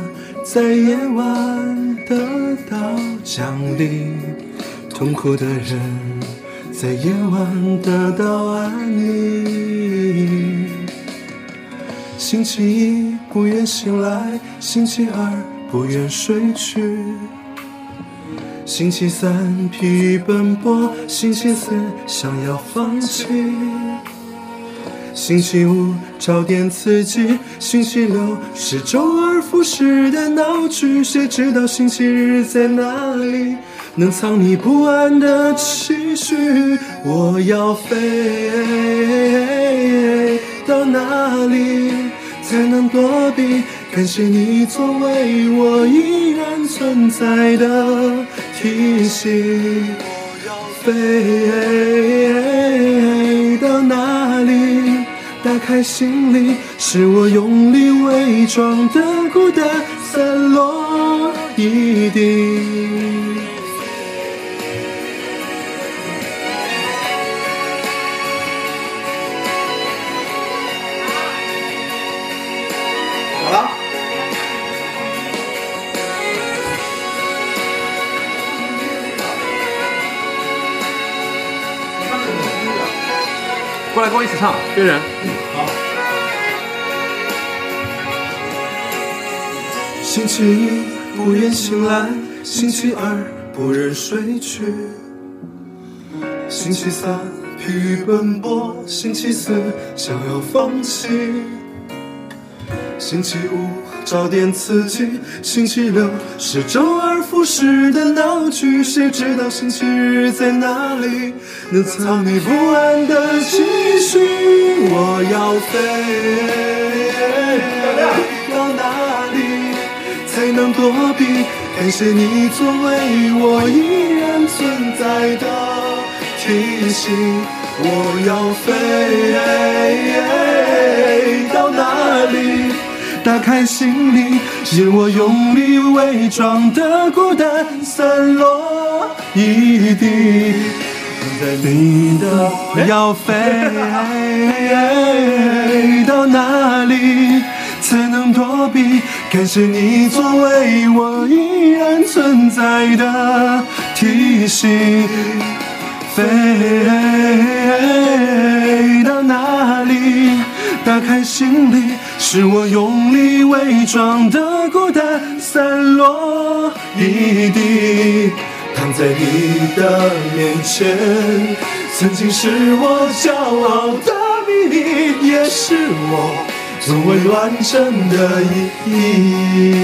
在夜晚得到奖励，痛苦的人在夜晚得到安宁。星期一不愿醒来，星期二不愿睡去，星期三疲于奔波，星期四想要放弃。星期五找点刺激，星期六是周而复始的闹剧。谁知道星期日在哪里，能藏匿不安的期许？我要飞到哪里才能躲避？感谢你作为我依然存在的提醒。我要飞到哪里？打开行李，是我用力伪装的孤单散落一地。过来跟我一起唱，约人。好星期一不愿醒来，星期二不忍睡去，星期三疲于奔波，星期四想要放弃，星期五找点刺激，星期六是周而复始的闹剧。谁知道星期日在哪里，能藏你不安的情绪？我要飞到哪里？才能躲避。感谢你作为我依然存在的提醒。我要飞到哪里？打开行李，任我用力伪装的孤单散落一地。你的要飞到哪里才能躲避？感谢你作为我依然存在的提醒。飞到哪里？打开行李，是我用力伪装的孤单散落一地。躺在你的面前，曾经是我骄傲的秘密，也是我从未完整的意义。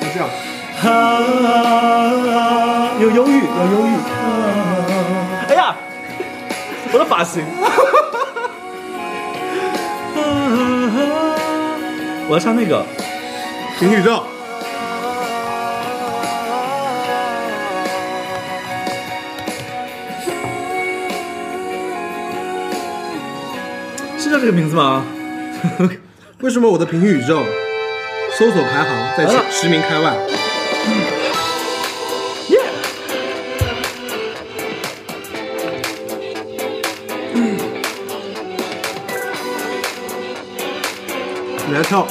就这样。啊，有忧郁，有忧郁。我的发型。我要唱那个平行宇宙，是叫这个名字吗？为什么我的平行宇宙搜索排行在来了十名开外？耶！你来跳，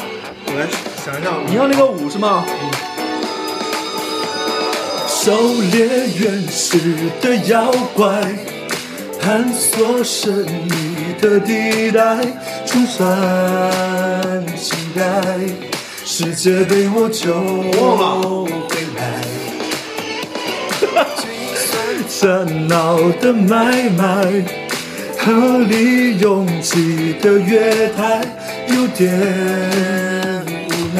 我来想一下。你要那个舞是吗？狩猎原始的妖怪，探索神秘的地带，冲山期待，世界被我救回来。热闹 的买卖，合理拥挤的月台，有点无奈，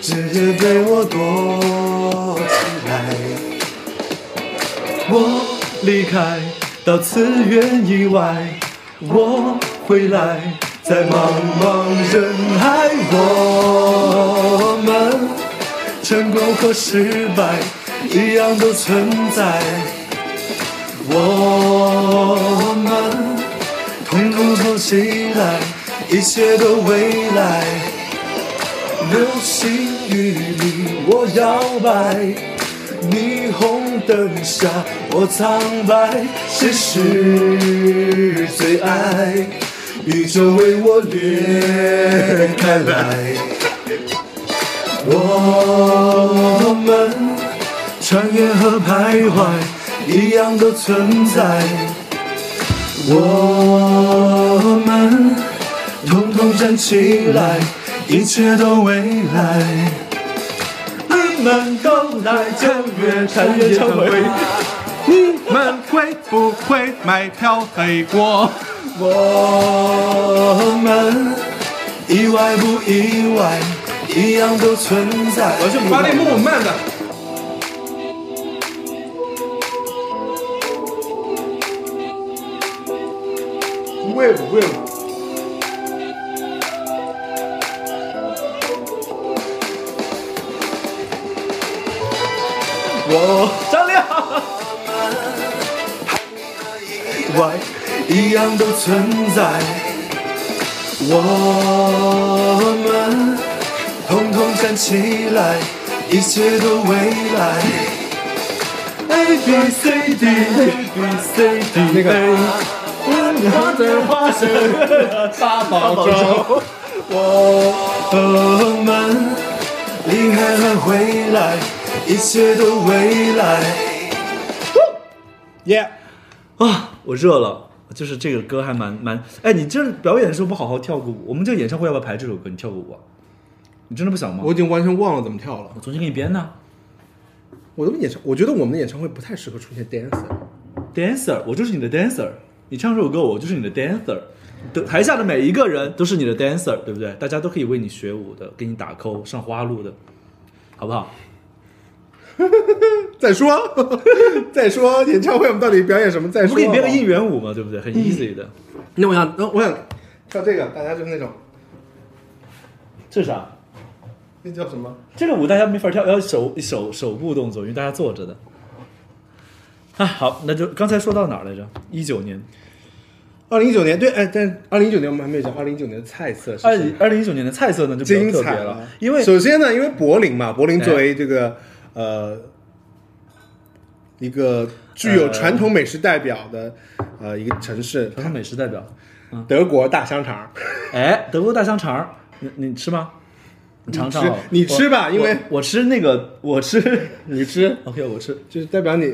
直接被我躲起来。我离开到次元以外，我回来，在茫茫人海，我们成功和失败一样都存在。我们通通吼起来，一切的未来。流星雨里我摇摆，霓虹灯下我苍白，谁是最爱？宇宙为我裂开来，我们穿越和徘徊，一样的存在。我们站起来，一切都未来。你们都来九月产业唱会，你们会不会买票回国？我们意外不意外，一样都存在。马里木慢的。会不会？我张亮，外一样都存在。我们统统站起来，一切都未来。A B C D A B C D 那个 A，我的花生大宝粥。我们离开和回来，一切都未来。耶！啊，我热了，就是这个歌还蛮蛮……哎，你这表演的时候不好好跳个舞，我们这个演唱会要不要排这首歌？你跳个舞啊？你真的不想吗？我已经完全忘了怎么跳了。我重新给你编呢。我的演唱，我觉得我们的演唱会不太适合出现 dancer。dancer，我就是你的 dancer。你唱这首歌，我就是你的 dancer。的台下的每一个人都是你的 dancer，对不对？大家都可以为你学舞的，给你打 call、上花路的，好不好？再说，再说演唱会我们到底表演什么？再说。我给你编个应援舞嘛，对不对？很 easy 的。那我想，那我想跳这个，大家就是那种，这是啥？那叫什么？这个舞大家没法跳，要手手手部动作，因为大家坐着的。啊，好，那就刚才说到哪儿来着？一九年，二零一九年，对，哎，但是二零一九年我们还没有讲二零一九年的菜色是二二零一九年的菜色呢就比精较特别彩了，因为首先呢，因为柏林嘛，柏林作为这个、呃一个具有传统美食代表的呃一个城市，传统美食代表，德国大香肠，哎，德国大香肠，你你吃吗？你尝尝好了你吃你吃吧我因为我我吃那个，我吃 你吃，OK，我吃，就是代表你，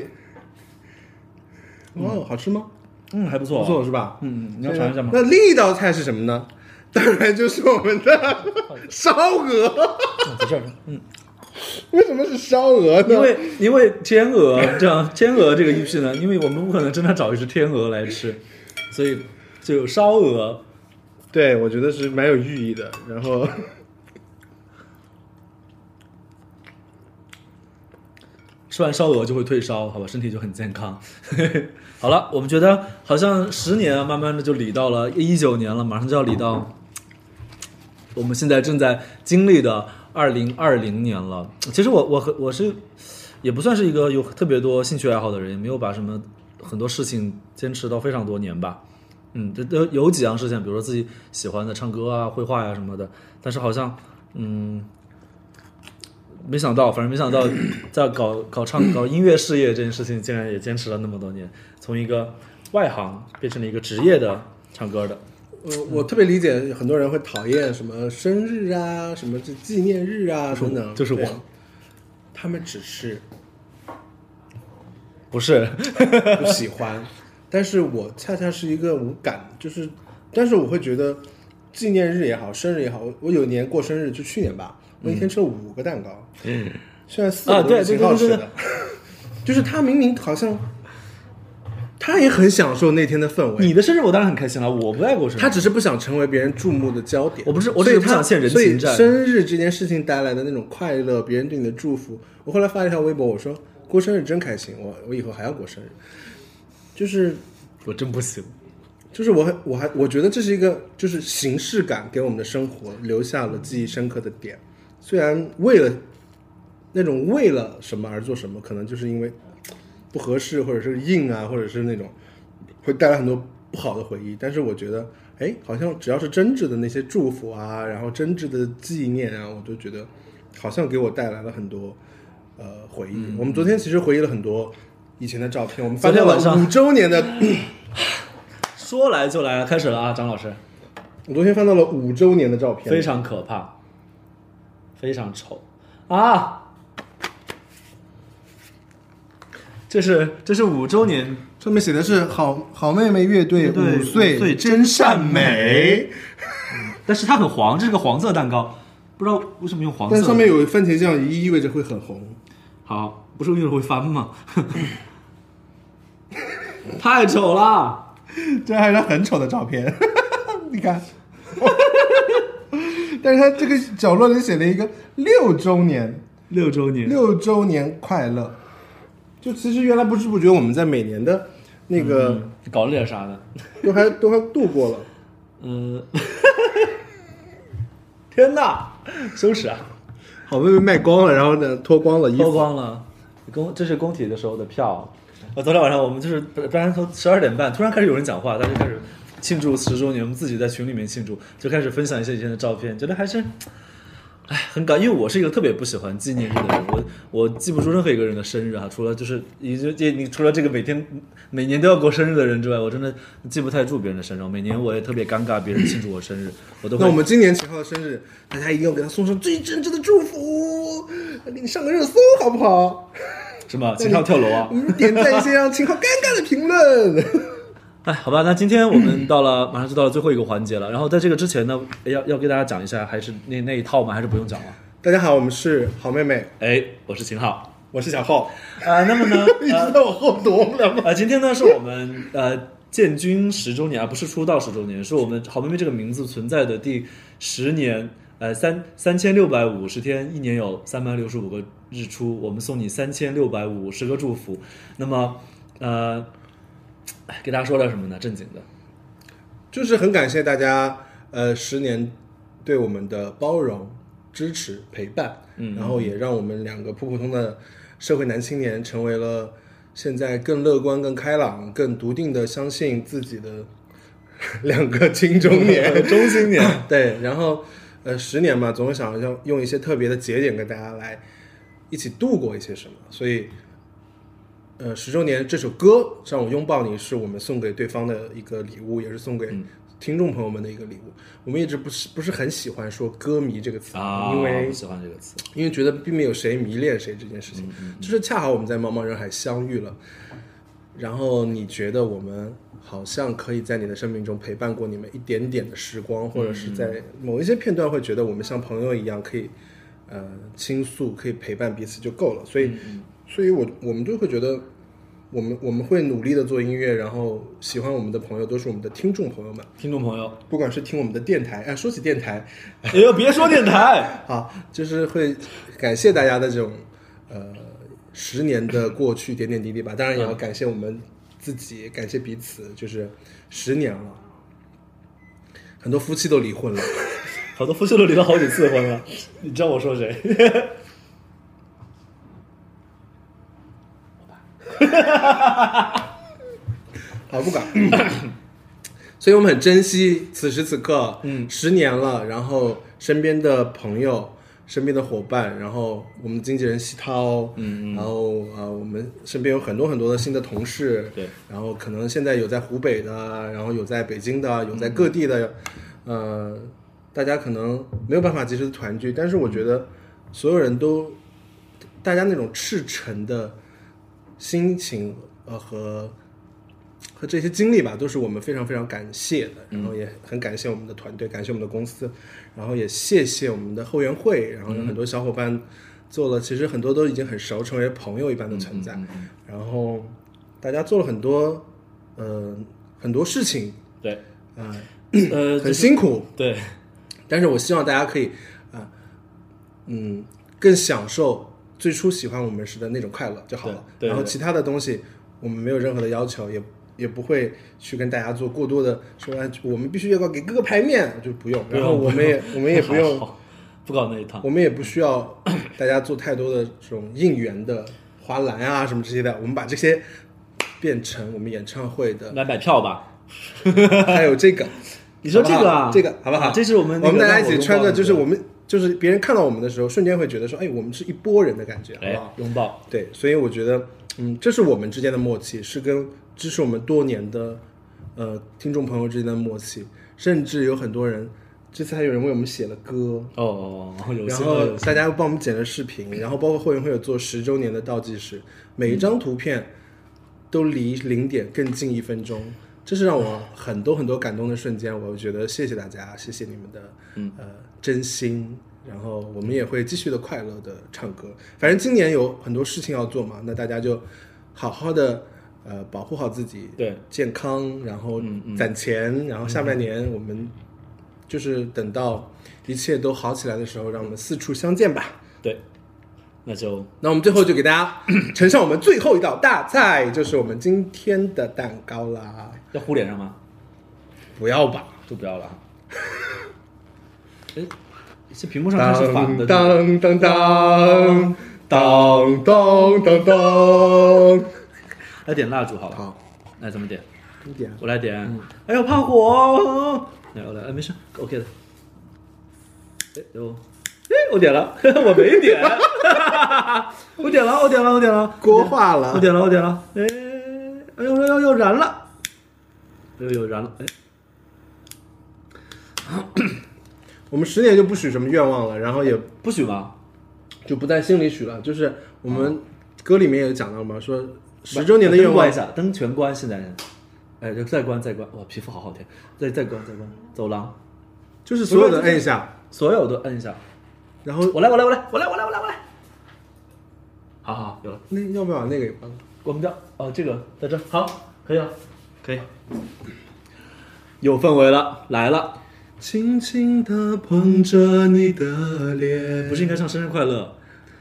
哦，好吃吗？嗯，还不错，不错是吧？嗯，嗯，你要尝一下吗？那另一道菜是什么呢？当然就是我们的烧鹅。嗯在这儿，嗯，为什么是烧鹅呢？因为因为天鹅这样，天鹅这个 EP 呢，因为我们不可能真的找一只天鹅来吃，所以就烧鹅。对我觉得是蛮有寓意的。然后 吃完烧鹅就会退烧，好吧，身体就很健康。好了，我们觉得好像十年啊，慢慢的就理到了一九年了，马上就要理到我们现在正在经历的二零二零年了。其实我我和我是也不算是一个有特别多兴趣爱好的人，也没有把什么很多事情坚持到非常多年吧。嗯，这都有几样事情，比如说自己喜欢的唱歌啊、绘画呀、什么的，但是好像嗯。没想到，反正没想到，在搞搞唱搞音乐事业这件事情，竟然也坚持了那么多年，从一个外行变成了一个职业的唱歌的。呃，我特别理解很多人会讨厌什么生日啊、什么这纪念日啊等等，就是我他们只是不是，不喜欢，但是我恰恰是一个无感，就是，但是我会觉得纪念日也好，生日也好，我我有一年过生日，就去年吧，我一天吃了五个蛋糕，嗯，现在四个都是挺好吃的，就是他明明好像，他也很享受那天的氛围，你的生日我当然很开心了，我不爱过生日。他只是不想成为别人注目的焦点。我不是我只是不想欠人情债生日这件事情带来的那种快乐，别人对你的祝福，我后来发了一条微博，我说过生日真开心，我我以后还要过生日。就是我真不行，就是我还我还我觉得这是一个就是形式感给我们的生活留下了记忆深刻的点。虽然为了那种为了什么而做什么，可能就是因为不合适，或者是硬啊，或者是那种会带来很多不好的回忆，但是我觉得，哎，好像只要是真挚的那些祝福啊，然后真挚的纪念啊，我都觉得好像给我带来了很多呃回忆。我们昨天其实回忆了很多以前的照片，我们昨天晚上。五周年的，说来就来了，开始了啊，张老师，我昨天翻到了五周年的照片，非常可怕，非常丑。啊！这是这是五周年，上面写的是好好妹妹乐队五岁真善美，但是它很黄，这是个黄色蛋糕，不知道为什么用黄色。但上面有番茄酱，意意味着会很红。好，不是一会儿会翻吗？太丑了，这还是很丑的照片，你看。但是它这个角落里写了一个六周年，六周年，六周年快乐。就其实原来不知不觉我们在每年的那个嗯搞了点啥呢？都还都还度过了。嗯，天哪，羞耻啊！好不容易卖光了，然后呢脱光了衣脱。光了，工这是工体的时候的票。我，昨天晚上我们就是本本来从十二点半突然开始有人讲话，大家开始庆祝十周年，我们自己在群里面庆祝，就开始分享一些以前的照片，觉得还是。哎，很感，因为我是一个特别不喜欢纪念日的人，我我记不住任何一个人的生日啊，除了就是你就这你除了这个每天每年都要过生日的人之外，我真的记不太住别人的生日。每年我也特别尴尬，别人庆祝我生日，我都会那我们今年秦昊的生日，大家一定要给他送上最真挚的祝福，给你上个热搜好不好？什么秦昊跳楼啊我？们点赞一些让秦昊尴尬的评论。哎，好吧，那今天我们到了，马上就到了最后一个环节了。然后在这个之前呢，要要给大家讲一下，还是那那一套吗？还是不用讲了？大家好，我们是好妹妹，哎，我是秦昊我是小浩，啊、那么呢，一直呃在我后躲了吗？呃，今天呢是我们呃建军十周年，而不是出道十周年，是我们好妹妹这个名字存在的第十年。呃，三三千六百五十天，一年有三百六十五个日出，我们送你三千六百五十个祝福。那么，呃，哎给大家说点什么呢？正经的，就是很感谢大家，呃，十年对我们的包容、支持、陪伴，嗯然后也让我们两个普普通的社会男青年成为了现在更乐观、更开朗、更笃定的相信自己的两个青中年、中青年。对，然后呃，十年嘛，总是想要用一些特别的节点跟大家来一起度过一些什么，所以。呃，十周年这首歌《让我拥抱你》是我们送给对方的一个礼物，也是送给听众朋友们的一个礼物。我们一直不是不是很喜欢说“歌迷”这个词，啊，因为不喜欢这个词。因为觉得并没有谁迷恋谁这件事情，就是恰好我们在茫茫人海相遇了，然后你觉得我们好像可以在你的生命中陪伴过你们一点点的时光，或者是在某一些片段会觉得我们像朋友一样可以呃倾诉，可以陪伴彼此就够了。所以，所以我我们就会觉得。我们我们会努力的做音乐，然后喜欢我们的朋友都是我们的听众朋友们，听众朋友，不管是听我们的电台，哎，说起电台，哎 呦，别说电台，好，就是会感谢大家的这种呃十年的过去点点滴滴吧。当然也要感谢我们自己，感谢彼此，就是十年了，很多夫妻都离婚了。好多夫妻都离了好几次婚了。你知道我说谁？好，不管。所以我们很珍惜此时此刻，嗯，十年了，然后身边的朋友、身边的伙伴，然后我们经纪人西涛，嗯然后呃，我们身边有很多很多的新的同事，对，然后可能现在有在湖北的，然后有在北京的，有在各地的，呃，大家可能没有办法及时的团聚，但是我觉得所有人都，大家那种赤诚的心情，呃和和这些经历吧，都是我们非常非常感谢的，然后也很感谢我们的团队，感谢我们的公司，然后也谢谢我们的后援会，然后有很多小伙伴做了，其实很多都已经很熟，成为朋友一般的存在，然后大家做了很多呃很多事情，对，啊、呃，很辛苦，对，但是我希望大家可以啊、嗯，更享受最初喜欢我们时的那种快乐就好了。对对对然后其他的东西，我们没有任何的要求，也也不会去跟大家做过多的说，哎，我们必须要给各个排面，就不用。然后我们也我们也不用，不搞那一套。我们也不需要 大家做太多的这种应援的花篮啊什么这些的，我们把这些变成我们演唱会的来买票吧，还有这个，你说这个啊这个好不好？啊这是我们我们大家一起穿的就是我们就是别人看到我们的时候，瞬间会觉得说，哎，我们是一波人的感觉，好哎不好？，拥抱，对，所以我觉得，嗯，这是我们之间的默契，是跟支持我们多年的呃听众朋友之间的默契，甚至有很多人，这次还有人为我们写了歌，哦然后大家又帮我们剪了视频，然后包括会员会有做十周年的倒计时，每一张图片都离零点更近一分钟，这是让我很多很多感动的瞬间。我觉得谢谢大家，谢谢你们的嗯呃真心，然后我们也会继续的快乐的唱歌。反正今年有很多事情要做嘛，那大家就好好的呃保护好自己，对健康，然后嗯嗯攒钱，然后下半年我们就是等到一切都好起来的时候，让我们四处相见吧。对，那就那我们最后就给大家 呈上我们最后一道大菜，就是我们今天的蛋糕啦。要糊脸上吗？不要吧，就不要了啊。哎，这屏幕上它是反的，当当当当当当当。来点蜡烛好了。好，来怎么点？你点。我来点。哎呦，怕火！来，我来，哎，没事，OK 的。哎呦，哎，我点了，我没点，我点了，我点了，我点了，锅化了我点了，我点了，哎，哎呦，呦呦，燃了，哎呦呦，燃了，哎，我们十年就不许什么愿望了，然后也不许吗？就不在心里许了。就是我们歌里面也讲到嘛，说十周年的愿望一，下，灯全关，现在，哎，就再关再关，哇，皮肤好好听，再再关再关，走廊，就是所有的摁一下，所有都摁一下，然后我来，我来，我来，我来，我来，我来，我来，好好有了。那要不要把那个也关了？关不掉。哦，这个在这，好，可以了，可以，有氛围了，来了。轻轻地捧着你的脸，不是应该唱生日快乐？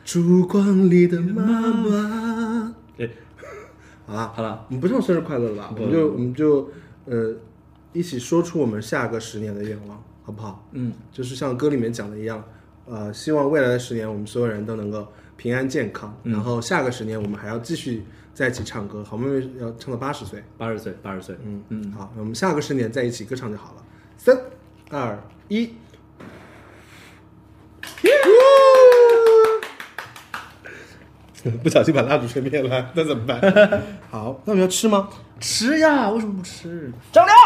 烛光里的妈妈。哎，啊，好了，我们不唱生日快乐了吧？我们就我们就呃一起说出我们下个十年的愿望，好不好？嗯，就是像歌里面讲的一样，呃，希望未来的十年我们所有人都能够平安健康，然后下个十年我们还要继续在一起唱歌，好妹妹要唱到八十岁。八十岁，八十岁，嗯嗯，好，我们下个十年在一起歌唱就好了。三、二、一。不小心把蜡烛吹灭了，那怎么办？好，那我们要吃吗？吃呀，为什么不吃？张亮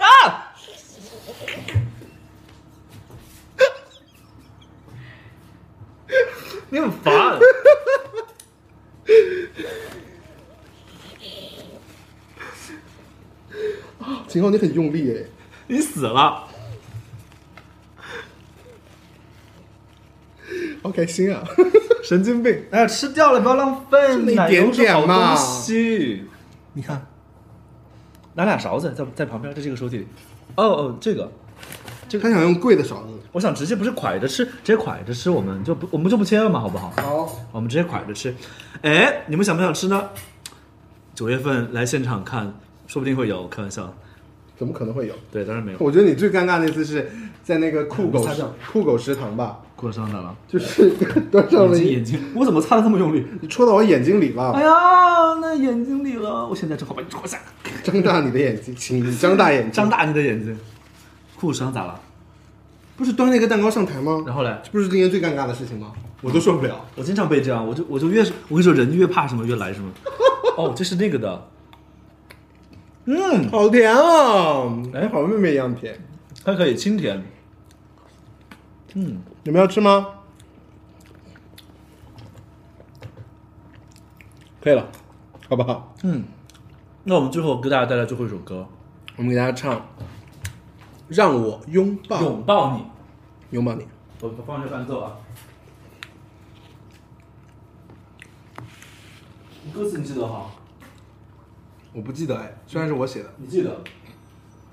啊！你很烦，秦昊，你很用力哎，你死了。好开心啊！神经病。哎呀，吃掉了，不要浪费，就那一奶油是好点点西。你看，拿俩勺子在在旁边，在这个抽屉里。哦哦，这个，这个他想用贵的勺子。我想直接不是蒯着吃，直接蒯着吃，我们就不我们就不切了嘛，好不好？好，我们直接蒯着吃。哎，你们想不想吃呢？九月份来现场看，说不定会有，开玩笑。怎么可能会有？对，当然没有。我觉得你最尴尬那次是在那个酷狗酷狗食堂吧，过伤咋了？就是 端上了，眼睛我怎么擦的这么用力？你戳到我眼睛里了哎。呀，那眼睛里了，我现在正好把你戳下，张大你的眼睛，请你张大眼睛。张大你的眼睛。裤伤咋了？不是端那个蛋糕上台吗？然后嘞，这不是今天最尴尬的事情吗？我都受不了。我经常被这样，我就我就越是我跟你说，人越怕什么越来什么。哦，这是那个的，嗯，好甜哦！哎，好妹妹一样甜。还可以清甜。嗯，你们要吃吗？可以了，好不好？嗯，那我们最后给大家带来最后一首歌，我们给大家唱《让我拥抱拥抱你。拥抱你》。我放下伴奏啊。歌词你记得哈？我不记得哎，虽然是我写的，你记得？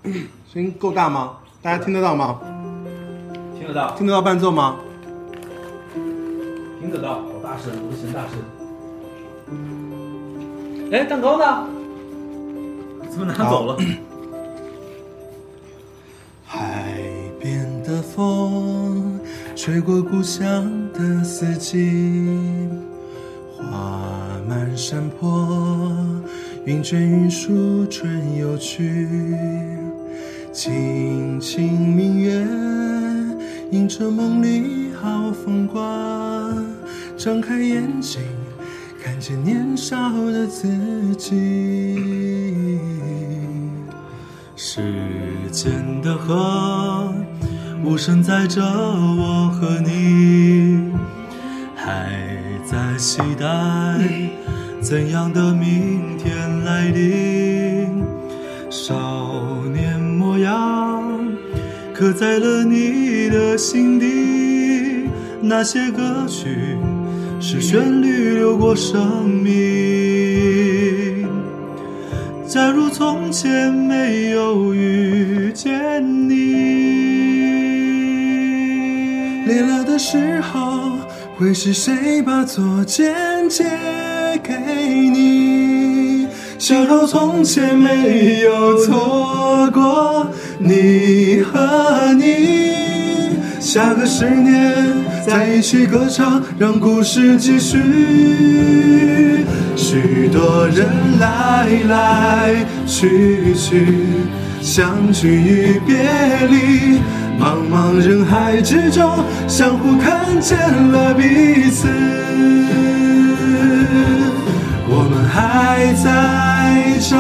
声音够大吗？大家听得到吗？听得到？听得到伴奏吗？听得到，好大声，我嫌大声。哎，蛋糕呢？怎么拿走了？海边的风吹过故乡的四季，花满山坡，云卷云舒春又去，轻轻明月，映着梦里好风光。张开眼睛，看见年少的自己。时间的河，无声载着我和你，还在期待怎样的明天来临。少刻在了你的心底，那些歌曲是旋律流过生命。假如从前没有遇见你，累了的时候，会是谁把左肩借给你？幸好从前没有错过你和你，下个十年在一起歌唱，让故事继续。许多人来来去去，相聚与别离，茫茫人海之中，相互看见了彼此。还在这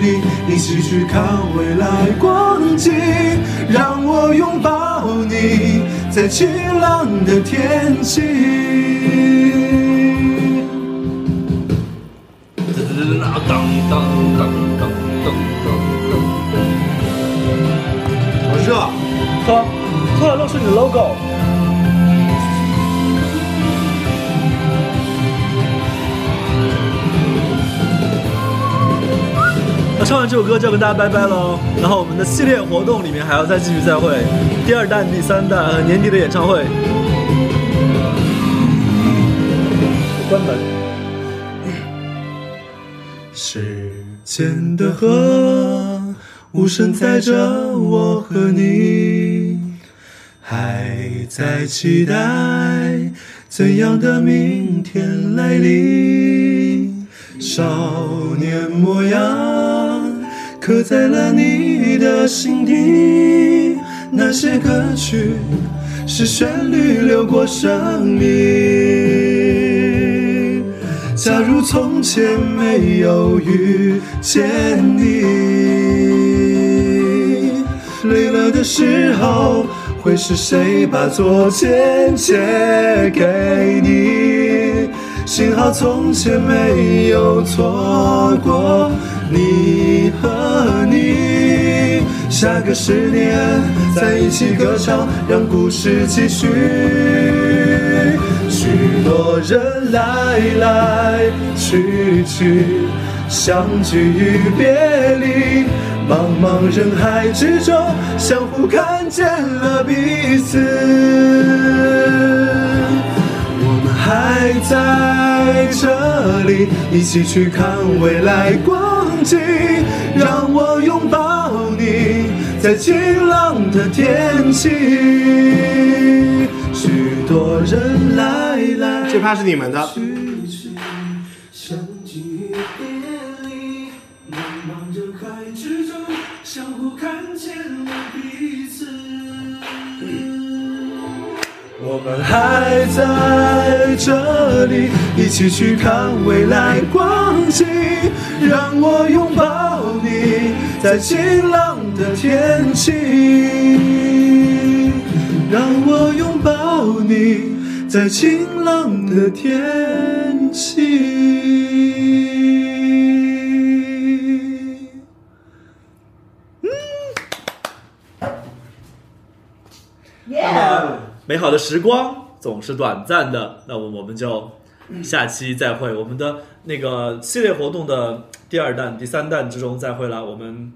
里，一起去看未来光景。让我拥抱你，在晴朗的天气。好热，喝，喝露出你的 logo。唱完这首歌就要跟大家拜拜喽。然后我们的系列活动里面还要再继续再会，第二弹、第三弹年底的演唱会。关门。时间的河，无声载着我和你，还在期待怎样的明天来临。少年模样刻在了你的心底，那些歌曲是旋律流过生命。假如从前没有遇见你，累了的时候，会是谁把左肩借给你？幸好从前没有错过你和和你，下个十年在一起歌唱，让故事继续。许多人来来去去，相聚与别离，茫茫人海之中，相互看见了彼此。我们还在这里，一起去看未来光景。让我拥抱你，在晴朗的天气。许多人来来这趴是你们的。我们还在这里，一起去看未来光景。让我拥抱你，在晴朗的天气。让我拥抱你，在晴朗的天气。耶美好的时光总是短暂的，那么我们就下期再会。我们的那个系列活动的第二弹、第三弹之中再会了。我们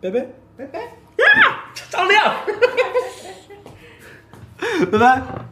拜拜拜拜呀，张亮，拜拜。